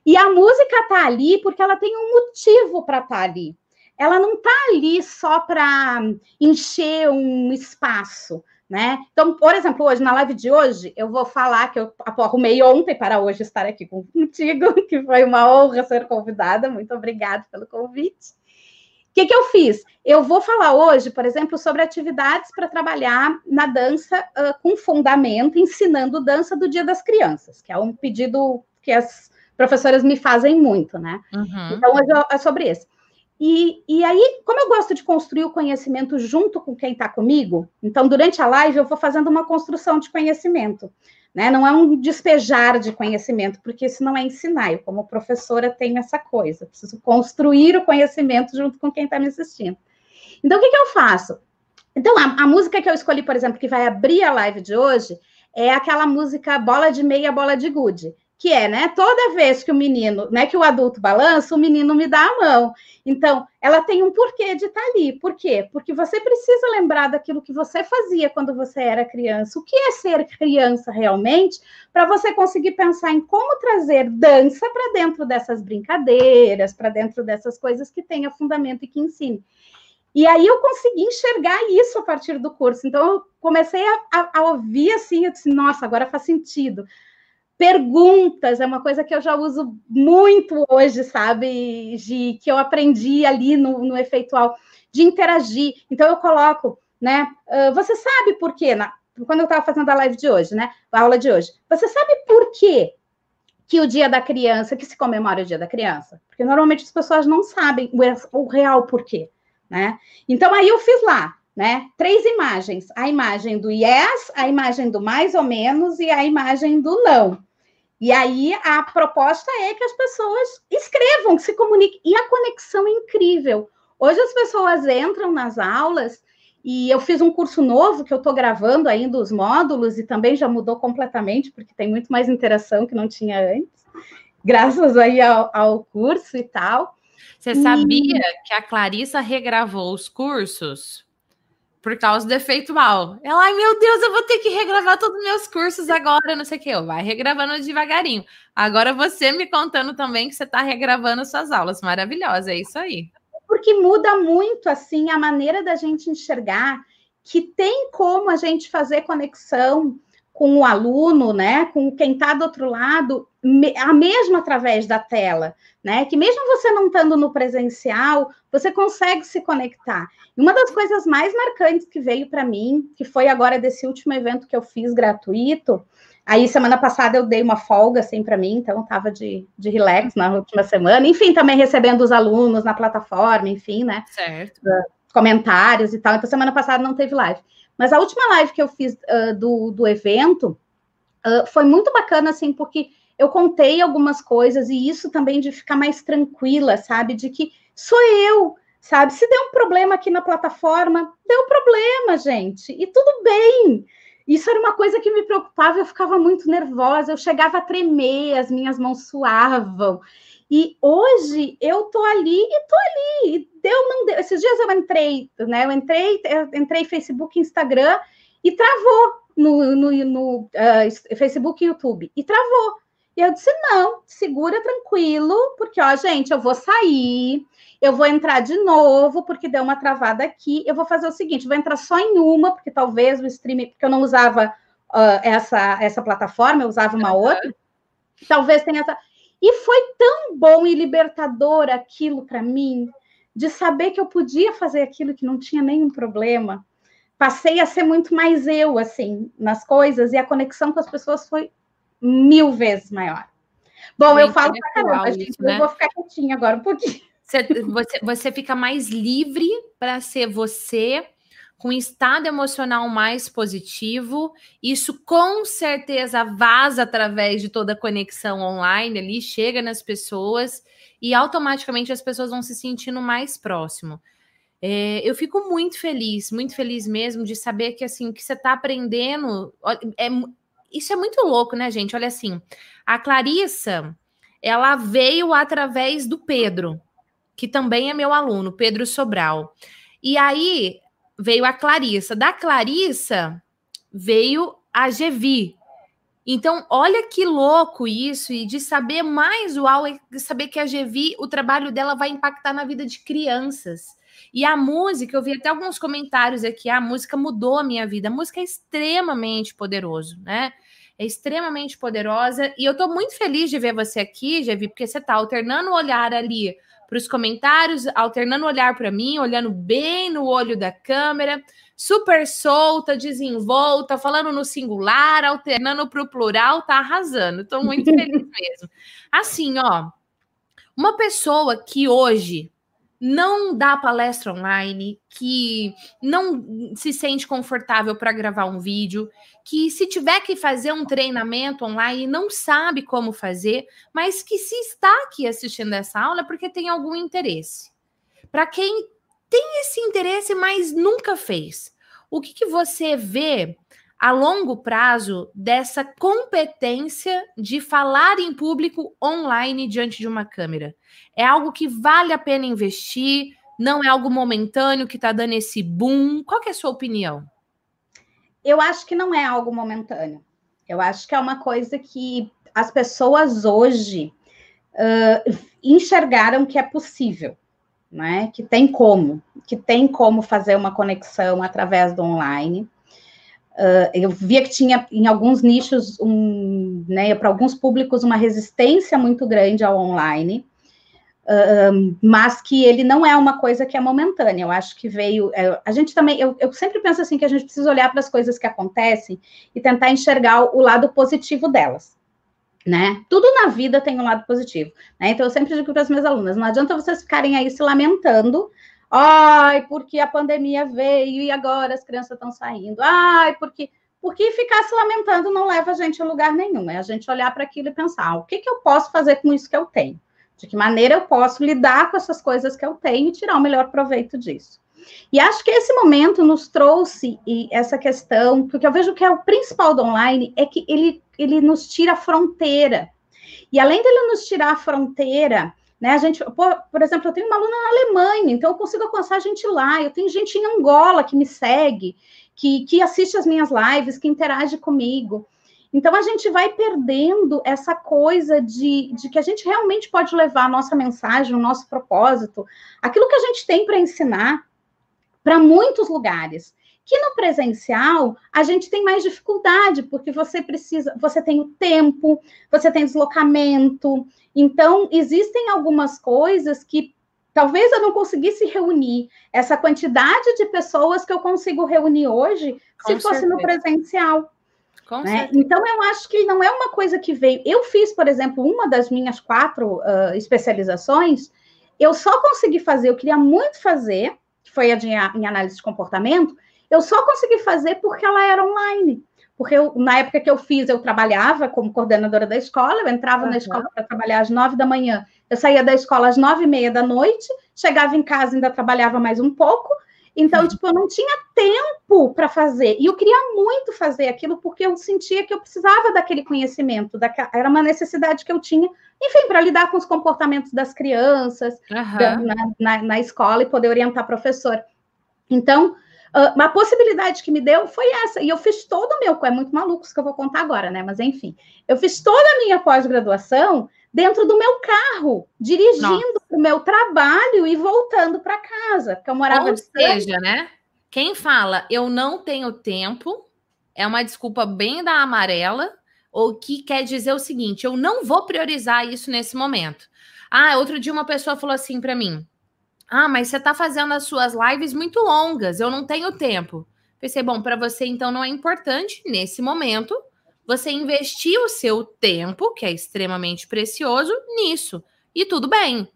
E a música tá ali porque ela tem um motivo para estar tá ali ela não está ali só para encher um espaço, né? Então, por exemplo, hoje, na live de hoje, eu vou falar que eu arrumei ontem para hoje estar aqui contigo, que foi uma honra ser convidada. Muito obrigada pelo convite. O que, que eu fiz? Eu vou falar hoje, por exemplo, sobre atividades para trabalhar na dança uh, com fundamento, ensinando dança do Dia das Crianças, que é um pedido que as professoras me fazem muito, né? Uhum. Então, hoje é sobre isso. E, e aí, como eu gosto de construir o conhecimento junto com quem está comigo, então, durante a live, eu vou fazendo uma construção de conhecimento. Né? Não é um despejar de conhecimento, porque isso não é ensinar. Eu, como professora, tenho essa coisa. Preciso construir o conhecimento junto com quem está me assistindo. Então, o que, que eu faço? Então, a, a, música que eu escolhi, por exemplo, que vai abrir a live de hoje, é aquela música Bola de Meia, Bola de Gude que é, né? Toda vez que o menino, né, que o adulto balança, o menino me dá a mão. Então, ela tem um porquê de estar tá ali. Por quê? Porque você precisa lembrar daquilo que você fazia quando você era criança. O que é ser criança realmente, para você conseguir pensar em como trazer dança para dentro dessas brincadeiras, para dentro dessas coisas que tenha fundamento e que ensine. E aí eu consegui enxergar isso a partir do curso. Então, eu comecei a, a, a ouvir assim, eu disse, nossa, agora faz sentido perguntas é uma coisa que eu já uso muito hoje, sabe, de que eu aprendi ali no, no efeitual, de interagir. Então eu coloco, né? Uh, você sabe por quê? Na, quando eu estava fazendo a live de hoje, né? A aula de hoje, você sabe por quê que o dia da criança, que se comemora o dia da criança? Porque normalmente as pessoas não sabem o, o real porquê, né? Então aí eu fiz lá, né? Três imagens: a imagem do yes, a imagem do mais ou menos e a imagem do não. E aí a proposta é que as pessoas escrevam, que se comuniquem. E a conexão é incrível. Hoje as pessoas entram nas aulas e eu fiz um curso novo que eu estou gravando ainda os módulos e também já mudou completamente, porque tem muito mais interação que não tinha antes, graças aí ao, ao curso e tal. Você sabia que a Clarissa regravou os cursos por causa do efeito mal. Ela, ai meu Deus, eu vou ter que regravar todos os meus cursos agora, não sei o que. Eu vai regravando devagarinho. Agora você me contando também que você está regravando suas aulas. Maravilhosa, é isso aí. Porque muda muito assim a maneira da gente enxergar que tem como a gente fazer conexão com o aluno, né, com quem está do outro lado, a mesma através da tela, né? Que mesmo você não estando no presencial, você consegue se conectar. E uma das coisas mais marcantes que veio para mim, que foi agora desse último evento que eu fiz gratuito, aí semana passada eu dei uma folga assim para mim, então estava de, de relax na última semana, enfim, também recebendo os alunos na plataforma, enfim, né? Certo. Comentários e tal. Então semana passada não teve live. Mas a última live que eu fiz uh, do, do evento uh, foi muito bacana, assim, porque eu contei algumas coisas e isso também de ficar mais tranquila, sabe? De que sou eu, sabe? Se deu um problema aqui na plataforma, deu problema, gente, e tudo bem. Isso era uma coisa que me preocupava, eu ficava muito nervosa, eu chegava a tremer, as minhas mãos suavam. E hoje eu tô ali e tô ali. E deu, não deu. Esses dias eu entrei, né? Eu entrei, eu entrei Facebook, Instagram e travou no, no, no uh, Facebook e YouTube. E travou. E eu disse: não, segura tranquilo, porque, ó, gente, eu vou sair, eu vou entrar de novo, porque deu uma travada aqui. Eu vou fazer o seguinte: vou entrar só em uma, porque talvez o streaming, porque eu não usava uh, essa, essa plataforma, eu usava uma uhum. outra. Talvez tenha essa. E foi tão bom e libertador aquilo para mim, de saber que eu podia fazer aquilo que não tinha nenhum problema. Passei a ser muito mais eu, assim, nas coisas, e a conexão com as pessoas foi mil vezes maior. Bom, eu falo pra caramba, gente, isso, né? eu vou ficar quietinha agora um pouquinho. Você, você, você fica mais livre para ser você, com estado emocional mais positivo. Isso com certeza vaza através de toda a conexão online ali, chega nas pessoas e automaticamente as pessoas vão se sentindo mais próximo. É, eu fico muito feliz, muito feliz mesmo de saber que assim que você está aprendendo. É, isso é muito louco, né, gente? Olha assim, a Clarissa, ela veio através do Pedro, que também é meu aluno, Pedro Sobral. E aí veio a Clarissa. Da Clarissa veio a Gevi. Então, olha que louco isso, e de saber mais o Aue, de saber que a Gevi, o trabalho dela vai impactar na vida de crianças. E a música, eu vi até alguns comentários aqui, a música mudou a minha vida. A música é extremamente poderoso, né? É extremamente poderosa. E eu tô muito feliz de ver você aqui, Gevi, porque você tá alternando o olhar ali para os comentários, alternando o olhar para mim, olhando bem no olho da câmera, super solta, desenvolta, falando no singular, alternando para o plural, tá arrasando. Estou muito feliz mesmo. Assim, ó, uma pessoa que hoje não dá palestra online, que não se sente confortável para gravar um vídeo, que se tiver que fazer um treinamento online não sabe como fazer, mas que se está aqui assistindo essa aula é porque tem algum interesse. Para quem tem esse interesse, mas nunca fez, o que, que você vê a longo prazo dessa competência de falar em público online diante de uma câmera? É algo que vale a pena investir? Não é algo momentâneo que está dando esse boom? Qual é a sua opinião? Eu acho que não é algo momentâneo. Eu acho que é uma coisa que as pessoas hoje uh, enxergaram que é possível, né? Que tem como, que tem como fazer uma conexão através do online. Uh, eu via que tinha em alguns nichos, um, né, para alguns públicos, uma resistência muito grande ao online, uh, mas que ele não é uma coisa que é momentânea. Eu acho que veio. É, a gente também, eu, eu, sempre penso assim que a gente precisa olhar para as coisas que acontecem e tentar enxergar o, lado positivo delas. Né? Tudo na vida tem um lado positivo. Né? Então, eu sempre digo para as minhas alunas: não adianta vocês ficarem aí se lamentando Ai, porque a pandemia veio e agora as crianças estão saindo. Ai, porque porque ficar se lamentando não leva a gente a lugar nenhum. É a gente olhar para aquilo e pensar: ah, o que, que eu posso fazer com isso que eu tenho? De que maneira eu posso lidar com essas coisas que eu tenho e tirar o melhor proveito disso? E acho que esse momento nos trouxe essa questão, porque eu vejo que é o principal do online é que ele, ele nos tira a fronteira. E além dele nos tirar a fronteira, né? A gente, por, por, exemplo, eu tenho uma aluna na Alemanha, então eu consigo alcançar a gente lá. Eu tenho gente em Angola que me segue, que, que assiste as minhas lives, que interage comigo. Então a gente vai perdendo essa coisa de, de que a gente realmente pode levar a nossa mensagem, o nosso propósito, aquilo que a gente tem para ensinar para muitos lugares. Que no presencial a gente tem mais dificuldade, porque você precisa, você tem o tempo, você tem deslocamento. Então, existem algumas coisas que talvez eu não conseguisse reunir essa quantidade de pessoas que eu consigo reunir hoje Com se certeza. fosse no presencial. Né? Então, eu acho que não é uma coisa que veio. Eu fiz, por exemplo, uma das minhas quatro uh, especializações, eu só consegui fazer, eu queria muito fazer, que foi a de, em análise de comportamento, eu só consegui fazer porque ela era online. Porque eu, na época que eu fiz, eu trabalhava como coordenadora da escola, eu entrava uhum. na escola para trabalhar às nove da manhã, eu saía da escola às nove e meia da noite, chegava em casa ainda trabalhava mais um pouco, então, uhum. tipo, eu não tinha tempo para fazer. E eu queria muito fazer aquilo porque eu sentia que eu precisava daquele conhecimento, daquela, era uma necessidade que eu tinha, enfim, para lidar com os comportamentos das crianças uhum. da, na, na, na, escola e poder orientar professor. Então, Uh, uma possibilidade que me deu foi essa, e eu fiz todo o meu, é muito maluco isso que eu vou contar agora, né? Mas enfim, eu fiz toda a minha pós-graduação dentro do meu carro, dirigindo o meu trabalho e voltando para casa, porque eu morava Ou seja, né? Quem fala eu não tenho tempo é uma desculpa bem da amarela, ou que quer dizer o seguinte: eu não vou priorizar isso nesse momento. Ah, outro dia uma pessoa falou assim para mim: ah, mas você está fazendo as suas lives muito longas, eu não tenho tempo. Pensei, bom, para você então não é importante nesse momento você investir o seu tempo, que é extremamente precioso, nisso. E tudo bem.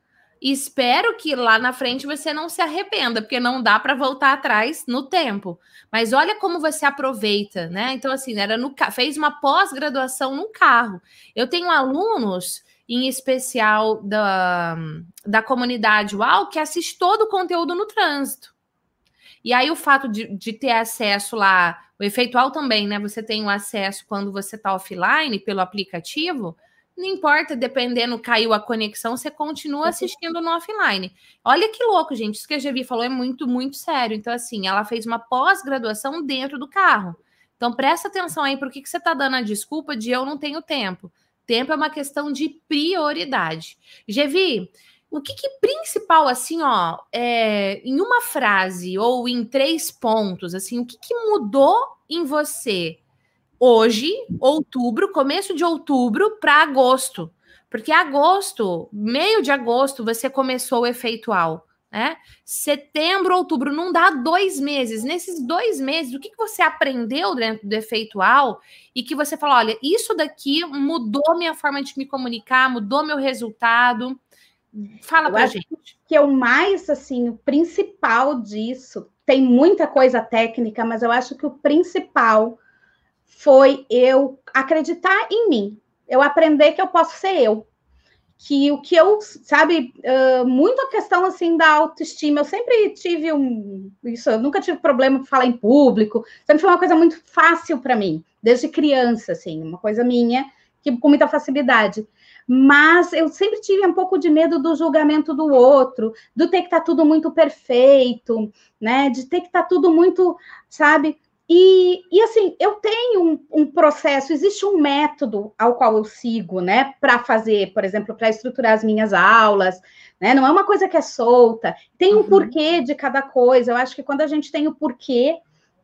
Espero que lá na frente você não se arrependa, porque não dá para voltar atrás no tempo. Mas olha como você aproveita, né? Então, assim, era no fez uma pós-graduação no carro. Eu tenho alunos em especial da, da comunidade UAU, que assiste todo o conteúdo no trânsito. E aí o fato de, de ter acesso lá, o efeitual também, né? Você tem o acesso quando você está offline pelo aplicativo, não importa, dependendo, caiu a conexão, você continua assistindo no offline. Olha que louco, gente. Isso que a Gevi falou é muito, muito sério. Então, assim, ela fez uma pós-graduação dentro do carro. Então, presta atenção aí, por que, que você está dando a desculpa de eu não tenho tempo? Tempo é uma questão de prioridade. Gevi, o que, que principal, assim, ó, é, em uma frase ou em três pontos, assim, o que, que mudou em você hoje, outubro, começo de outubro para agosto? Porque agosto, meio de agosto, você começou o efeitual né? Setembro, outubro, não dá dois meses. Nesses dois meses, o que, que você aprendeu dentro do efeitual e que você falou: olha, isso daqui mudou minha forma de me comunicar, mudou meu resultado? Fala para gente. Que o mais, assim, o principal disso, tem muita coisa técnica, mas eu acho que o principal foi eu acreditar em mim, eu aprender que eu posso ser eu que o que eu, sabe, uh, muito a questão assim da autoestima. Eu sempre tive um, isso, eu nunca tive problema com falar em público. Sempre foi uma coisa muito fácil para mim, desde criança, assim, uma coisa minha que com muita facilidade. Mas eu sempre tive um pouco de medo do julgamento do outro, do ter que estar tá tudo muito perfeito, né? De ter que estar tá tudo muito, sabe? E, e assim, eu tenho um, um, processo, existe um método ao qual eu sigo, né, para fazer, por exemplo, para estruturar as minhas aulas, né? Não é uma coisa que é solta, tem um uhum. porquê de cada coisa. Eu acho que quando a gente tem o porquê,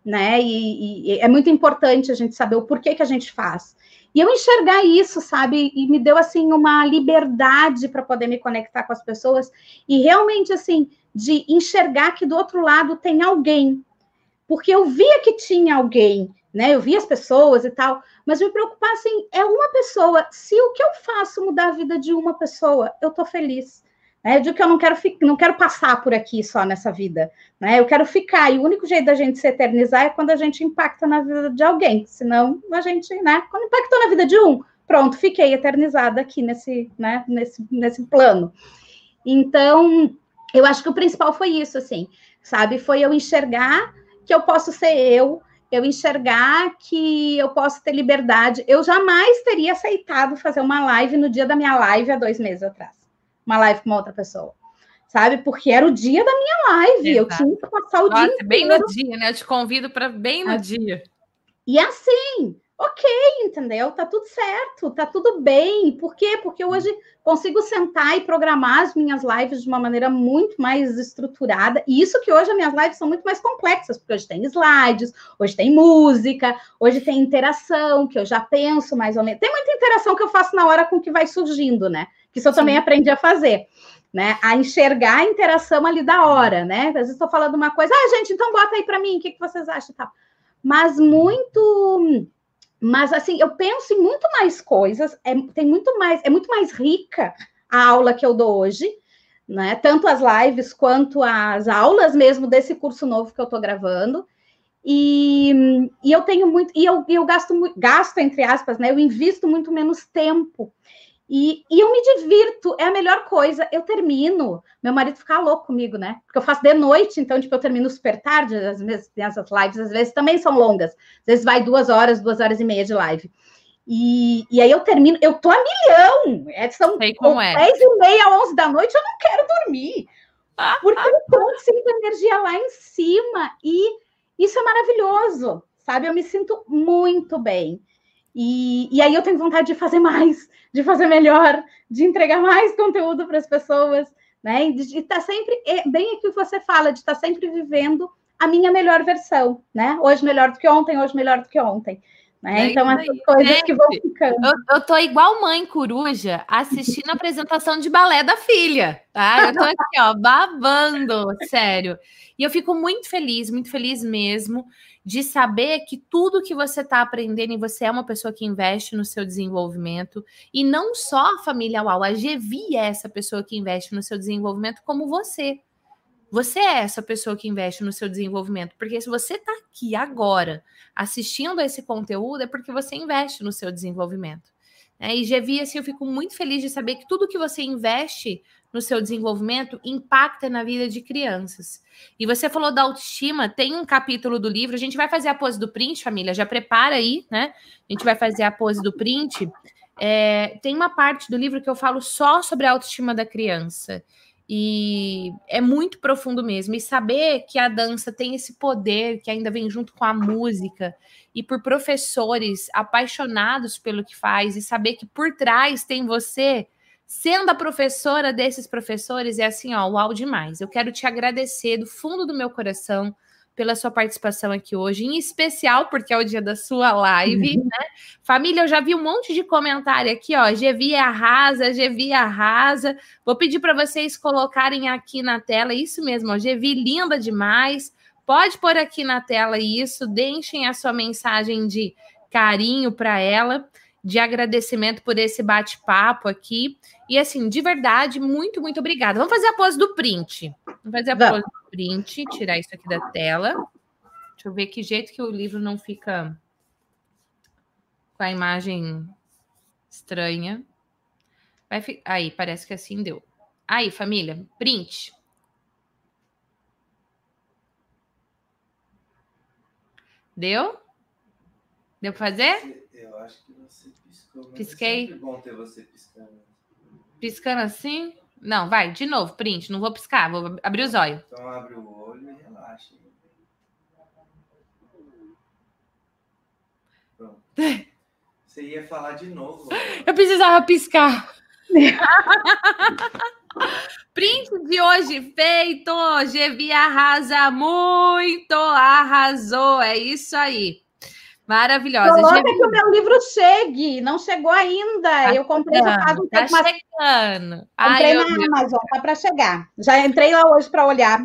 né, e, e é muito importante a gente saber o porquê que a gente faz. E eu enxergar isso, sabe, e me deu assim uma liberdade para poder me conectar com as pessoas e realmente assim de enxergar que do outro lado tem alguém porque eu via que tinha alguém, né? Eu via as pessoas e tal, mas me preocupar assim, é uma pessoa. Se o que eu faço mudar a vida de uma pessoa, eu tô feliz. Né? De que eu não quero não quero passar por aqui só nessa vida, né? Eu quero ficar. E o único jeito da gente se eternizar é quando a gente impacta na vida de alguém. Senão a gente, né? Quando impactou na vida de um, pronto, fiquei eternizada aqui nesse, né? Nesse, nesse plano. Então, eu acho que o principal foi isso, assim, sabe? Foi eu enxergar que eu posso ser eu, eu enxergar que eu posso ter liberdade. Eu jamais teria aceitado fazer uma live no dia da minha live há dois meses atrás. Uma live com uma outra pessoa. Sabe? Porque era o dia da minha live. Exato. Eu tinha que passar o Nossa, dia. Bem no dia, né? Eu te convido para bem no assim. dia. E assim, ok, entendeu? Tá tudo certo, tá tudo bem. Por quê? Porque hoje consigo sentar e programar as minhas lives de uma maneira muito mais estruturada. E isso que hoje as minhas lives são muito mais complexas, porque hoje tem slides, hoje tem música, hoje tem interação, que eu já penso mais ou menos. Tem muita interação que eu faço na hora com o que vai surgindo, né? Que isso eu Sim. também aprendi a fazer. Né, a enxergar a interação ali da hora, né? Às vezes estou falando uma coisa, ah, gente, então bota aí para mim, o que, que vocês acham e tal. Mas muito mas assim, eu penso em muito mais coisas, é, tem muito mais, é muito mais rica a aula que eu dou hoje, né? Tanto as lives quanto as aulas mesmo desse curso novo que eu estou gravando. E, e, eu tenho muito, e eu, eu gasto, gasto, entre aspas, né? Eu invisto muito menos tempo e, e, eu me divirto, é a melhor coisa. Eu termino, meu marido fica louco comigo, né? Porque eu faço de noite, então, tipo, eu termino super tarde, vezes, essas lives, às vezes também são longas. Às vezes vai duas horas, duas horas e meia de live. E, e aí eu termino, eu tô a milhão. É, são como é. 10 e meia, 11 da noite, eu não quero dormir. Porque eu tô assim, com energia lá em cima. E Isso é maravilhoso, sabe? Eu me sinto muito bem. E, e aí eu tenho vontade de fazer mais, de fazer melhor, de entregar mais conteúdo para as pessoas, né? De estar tá sempre, é, bem o que você fala, de estar tá sempre vivendo a minha melhor versão, né? Hoje melhor do que ontem, hoje melhor do que ontem. Né? É então, essas coisas Gente, que vão ficando. Eu, eu tô igual mãe coruja assistindo a apresentação de balé da filha, tá? Eu tô aqui, ó, babando, sério. E eu fico muito feliz, muito feliz mesmo de saber que tudo que você está aprendendo e você é uma pessoa que investe no seu desenvolvimento, e não só a família UAU, a GV é essa pessoa que investe no seu desenvolvimento, como você. Você é essa pessoa que investe no seu desenvolvimento, porque se você está aqui agora assistindo a esse conteúdo, é porque você investe no seu desenvolvimento. Né? E GV, assim, eu fico muito feliz de saber que tudo que você investe no seu desenvolvimento impacta na vida de crianças. E você falou da autoestima, tem um capítulo do livro, a gente vai fazer a pose do print, família, já prepara aí, né? A gente vai fazer a pose do print. É, tem uma parte do livro que eu falo só sobre a autoestima da criança. E é muito profundo mesmo. E saber que a dança tem esse poder que ainda vem junto com a música, e por professores apaixonados pelo que faz, e saber que por trás tem você sendo a professora desses professores, é assim, ó, uau demais. Eu quero te agradecer do fundo do meu coração pela sua participação aqui hoje, em especial porque é o dia da sua live, uhum. né? Família, eu já vi um monte de comentário aqui, ó, Gevi arrasa, Gevi arrasa. Vou pedir para vocês colocarem aqui na tela isso mesmo, ó, Gevi linda demais. Pode pôr aqui na tela isso, deixem a sua mensagem de carinho para ela de agradecimento por esse bate-papo aqui. E assim, de verdade, muito, muito obrigada. Vamos fazer a pose do print. Vamos fazer a pose do print, tirar isso aqui da tela. Deixa eu ver que jeito que o livro não fica com a imagem estranha. Vai fi... Aí, parece que assim deu. Aí, família, print. Deu? Deu para fazer? Eu acho que você. Pisquei. É bom ter você piscando. Piscando assim? Não, vai, de novo, print. Não vou piscar, vou abrir os olhos. Então abre o olho e relaxa. Pronto. Você ia falar de novo. Eu precisava piscar. Print de hoje feito. Gevi arrasa muito, arrasou. É isso aí. Maravilhosa. Coloca que o meu livro chegue, não chegou ainda. Tá eu comprei já faz um tá tempo. Tá chegando. Comprei Ai, na eu... Amazon, tá para chegar. Já entrei lá hoje para olhar,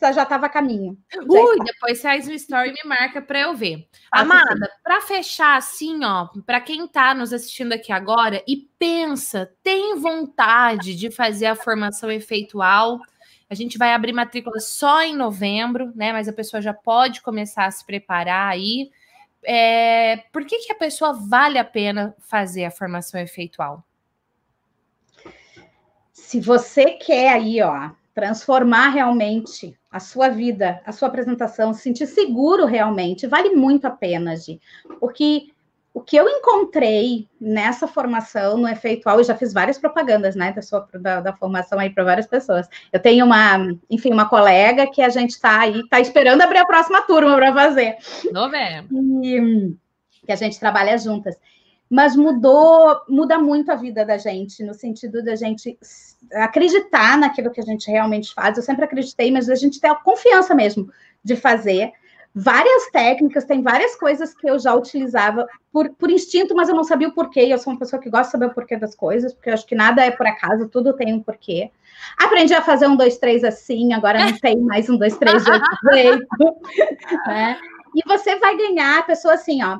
já estava a caminho. Ui, depois faz um story e me marca para eu ver. Ah, Amada, para fechar assim, ó, para quem está nos assistindo aqui agora e pensa, tem vontade de fazer a formação efeitual, a gente vai abrir matrícula só em novembro, né? Mas a pessoa já pode começar a se preparar aí é, por que, que a pessoa vale a pena fazer a formação efeitual? Se você quer aí, ó, transformar realmente a sua vida, a sua apresentação, se sentir seguro realmente, vale muito a pena, Gi. Porque o que eu encontrei nessa formação no efeitual, eu já fiz várias propagandas, né, da, sua, da, da formação aí para várias pessoas. Eu tenho uma, enfim, uma colega que a gente está aí, está esperando abrir a próxima turma para fazer. Novembro. E que a gente trabalha juntas. Mas mudou, muda muito a vida da gente, no sentido da gente acreditar naquilo que a gente realmente faz. Eu sempre acreditei, mas a gente ter a confiança mesmo de fazer várias técnicas, tem várias coisas que eu já utilizava por, por instinto, mas eu não sabia o porquê. Eu sou uma pessoa que gosta de saber o porquê das coisas, porque eu acho que nada é por acaso, tudo tem um porquê. Aprendi a fazer um, dois, três assim, agora não tem mais um, dois, três de outro jeito. né? E você vai ganhar a pessoa assim, ó.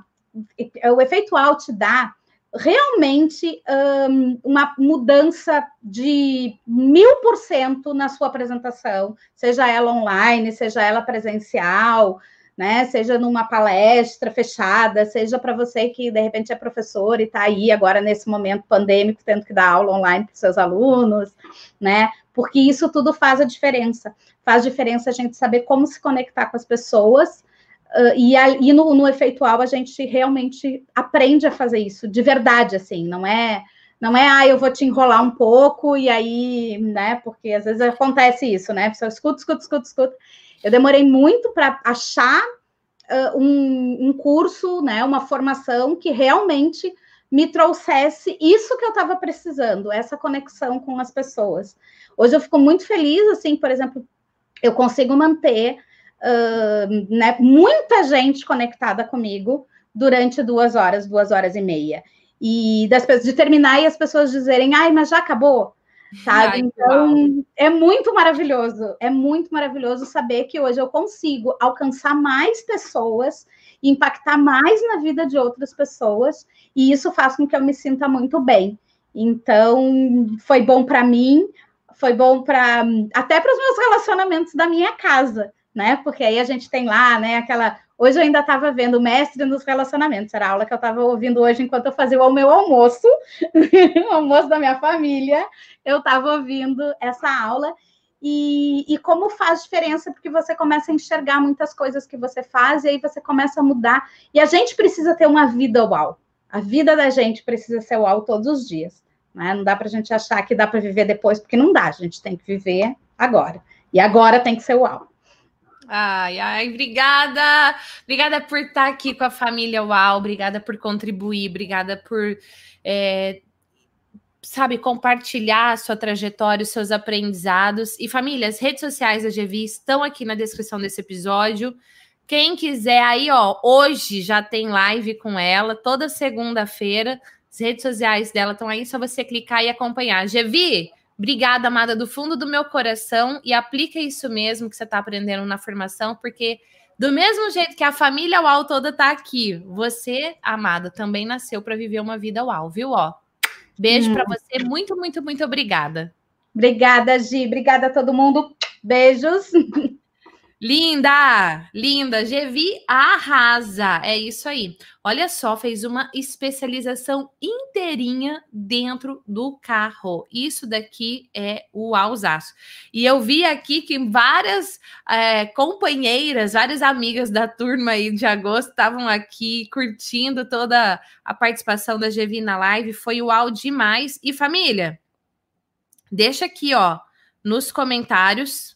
O efeitual te dá realmente um, uma mudança de mil por cento na sua apresentação, seja ela online, seja ela presencial, né? Seja numa palestra fechada, seja para você que de repente é professor e está aí agora nesse momento pandêmico, tendo que dar aula online para seus alunos, né? Porque isso tudo faz a diferença. Faz diferença a gente saber como se conectar com as pessoas. Uh, e, no, no efeitual a gente realmente aprende a fazer isso de verdade, assim, não é não é, ah, eu vou te enrolar um pouco e aí, né? Porque às vezes acontece isso, né? Você escuta, escuta, escuta, escuta. Eu demorei muito para achar uh, um, um curso, né, uma formação que realmente me trouxesse isso que eu estava precisando, essa conexão com as pessoas. Hoje eu fico muito feliz, assim, por exemplo, eu consigo manter uh, né, muita gente conectada comigo durante duas horas, duas horas e meia. E das, de terminar e as pessoas dizerem, ai, mas já acabou sabe? Ai, então, é muito maravilhoso, é muito maravilhoso saber que hoje eu consigo alcançar mais pessoas, impactar mais na vida de outras pessoas, e isso faz com que eu me sinta muito bem. Então, foi bom para mim, foi bom para até para os meus relacionamentos da minha casa, né? Porque aí a gente tem lá, né, aquela Hoje eu ainda estava vendo Mestre nos Relacionamentos, era a aula que eu estava ouvindo hoje enquanto eu fazia o meu almoço, o almoço da minha família, eu estava ouvindo essa aula. E, e, como faz diferença, porque você começa a enxergar muitas coisas que você faz e aí você começa a mudar. E a gente precisa ter uma vida uau. A vida da gente precisa ser uau todos os dias. Né? Não dá para a gente achar que dá para viver depois, porque não dá. A gente tem que viver agora. E agora tem que ser uau. Ai, ai, obrigada. Obrigada por estar aqui com a família UAU, obrigada por contribuir, obrigada por, é, sabe, compartilhar a sua trajetória, os seus aprendizados. E família, as redes sociais da GV estão aqui na descrição desse episódio. Quem quiser aí, ó, hoje já tem live com ela, toda segunda-feira. As redes sociais dela estão aí, só você clicar e acompanhar. GV, Obrigada, amada, do fundo do meu coração, e aplica isso mesmo que você está aprendendo na formação, porque do mesmo jeito que a família UAU toda está aqui, você, amada, também nasceu para viver uma vida UAU, viu? Ó, beijo hum. para você, muito, muito, muito obrigada. Obrigada, Gi, obrigada a todo mundo. Beijos. Linda, linda. Gevi arrasa. É isso aí. Olha só, fez uma especialização inteirinha dentro do carro. Isso daqui é o alzaço. E eu vi aqui que várias é, companheiras, várias amigas da turma aí de agosto estavam aqui curtindo toda a participação da Gevi na live. Foi uau demais. E família, deixa aqui, ó, nos comentários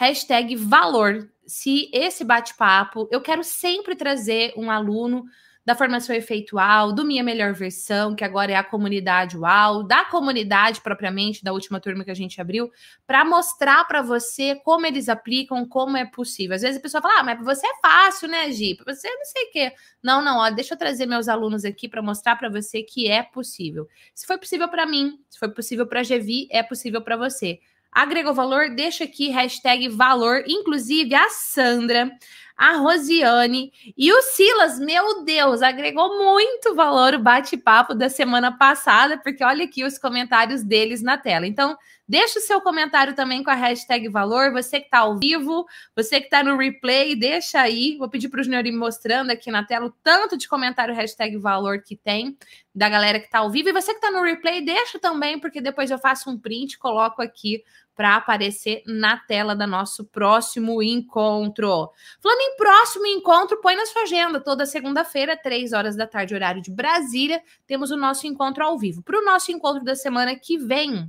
hashtag valor. Se esse bate-papo, eu quero sempre trazer um aluno da formação efeitual, do Minha Melhor Versão, que agora é a comunidade UAU, da comunidade propriamente, da última turma que a gente abriu, para mostrar para você como eles aplicam, como é possível. Às vezes a pessoa fala, ah, mas para você é fácil, né, Gi? Para você não sei o quê. Não, não, ó, deixa eu trazer meus alunos aqui para mostrar para você que é possível. Se foi possível para mim, se foi possível para a Gevi, é possível para você. Agregou valor? Deixa aqui hashtag valor. Inclusive a Sandra, a Rosiane e o Silas, meu Deus, agregou muito valor o bate-papo da semana passada, porque olha aqui os comentários deles na tela. Então, Deixa o seu comentário também com a hashtag valor. Você que está ao vivo, você que está no replay, deixa aí. Vou pedir para o Junior ir mostrando aqui na tela o tanto de comentário hashtag valor que tem da galera que está ao vivo. E você que está no replay, deixa também, porque depois eu faço um print, coloco aqui para aparecer na tela do nosso próximo encontro. Falando em próximo encontro, põe na sua agenda. Toda segunda-feira, três horas da tarde, horário de Brasília, temos o nosso encontro ao vivo. Para o nosso encontro da semana que vem,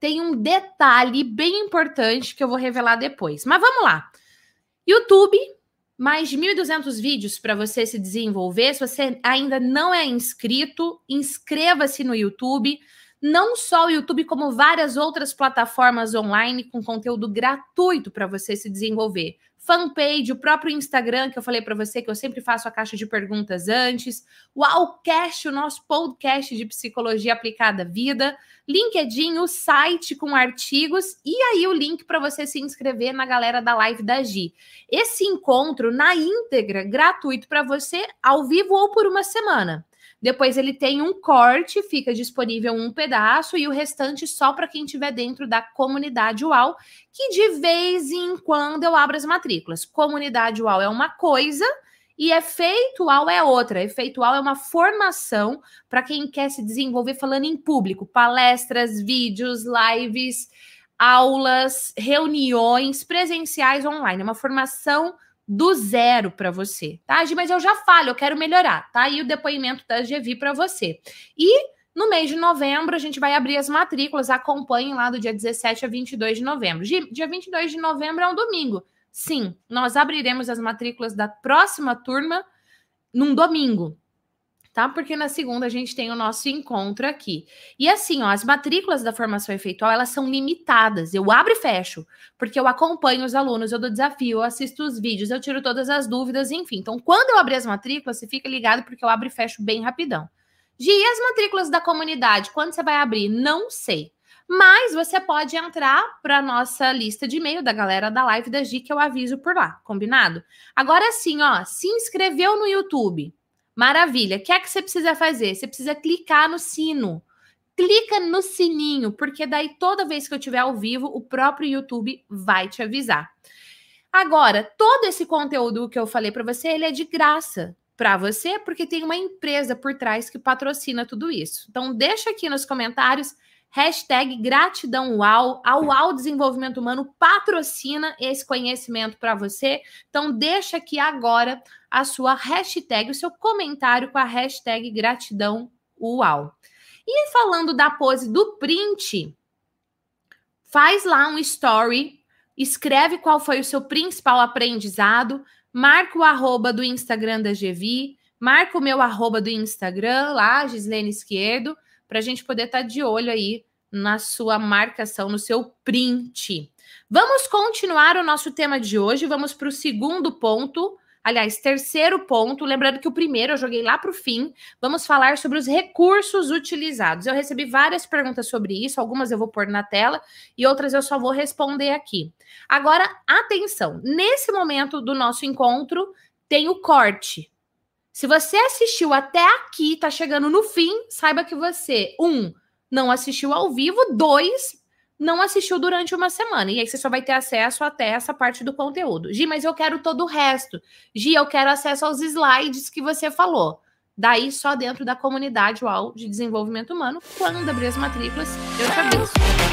tem um detalhe bem importante que eu vou revelar depois. Mas vamos lá. YouTube, mais de 1.200 vídeos para você se desenvolver. Se você ainda não é inscrito, inscreva-se no YouTube. Não só o YouTube, como várias outras plataformas online com conteúdo gratuito para você se desenvolver fanpage, o próprio Instagram, que eu falei para você que eu sempre faço a caixa de perguntas antes, o Alcast, o nosso podcast de psicologia aplicada à vida, LinkedIn, o site com artigos e aí o link para você se inscrever na galera da live da Gi. Esse encontro na íntegra, gratuito para você, ao vivo ou por uma semana. Depois ele tem um corte, fica disponível um pedaço e o restante só para quem estiver dentro da comunidade UAU, que de vez em quando eu abro as matrículas. Comunidade UAU é uma coisa e efeitual é outra. Efeitual é uma formação para quem quer se desenvolver falando em público, palestras, vídeos, lives, aulas, reuniões presenciais online, é uma formação do zero para você, tá? Mas eu já falo, eu quero melhorar, tá? E o depoimento da GV para você. E no mês de novembro, a gente vai abrir as matrículas. Acompanhem lá do dia 17 a 22 de novembro. Dia 22 de novembro é um domingo. Sim, nós abriremos as matrículas da próxima turma num domingo tá? Porque na segunda a gente tem o nosso encontro aqui. E assim, ó, as matrículas da formação efeitual, elas são limitadas. Eu abro e fecho, porque eu acompanho os alunos, eu dou desafio, eu assisto os vídeos, eu tiro todas as dúvidas, enfim. Então, quando eu abrir as matrículas, você fica ligado porque eu abro e fecho bem rapidão. Gi, e as matrículas da comunidade, quando você vai abrir? Não sei. Mas você pode entrar para nossa lista de e-mail da galera da live da Gi, que eu aviso por lá, combinado? Agora sim, ó, se inscreveu no YouTube, Maravilha. O que é que você precisa fazer? Você precisa clicar no sino. Clica no sininho, porque daí toda vez que eu estiver ao vivo, o próprio YouTube vai te avisar. Agora, todo esse conteúdo que eu falei para você, ele é de graça para você, porque tem uma empresa por trás que patrocina tudo isso. Então, deixa aqui nos comentários Hashtag gratidão UAU. A UAU Desenvolvimento Humano patrocina esse conhecimento para você. Então, deixa aqui agora a sua hashtag, o seu comentário com a hashtag gratidão UAU. E falando da pose do print, faz lá um story, escreve qual foi o seu principal aprendizado, marca o arroba do Instagram da GV, marca o meu arroba do Instagram lá, Gislene Esquerdo, para a gente poder estar tá de olho aí na sua marcação, no seu print. Vamos continuar o nosso tema de hoje. Vamos para o segundo ponto. Aliás, terceiro ponto. Lembrando que o primeiro eu joguei lá para o fim. Vamos falar sobre os recursos utilizados. Eu recebi várias perguntas sobre isso. Algumas eu vou pôr na tela e outras eu só vou responder aqui. Agora, atenção. Nesse momento do nosso encontro, tem o corte. Se você assistiu até aqui, tá chegando no fim, saiba que você, um, não assistiu ao vivo, dois, não assistiu durante uma semana. E aí você só vai ter acesso até essa parte do conteúdo. Gi, mas eu quero todo o resto. Gi, eu quero acesso aos slides que você falou. Daí, só dentro da comunidade UAU de desenvolvimento humano, quando abrir as matrículas, eu te aviso.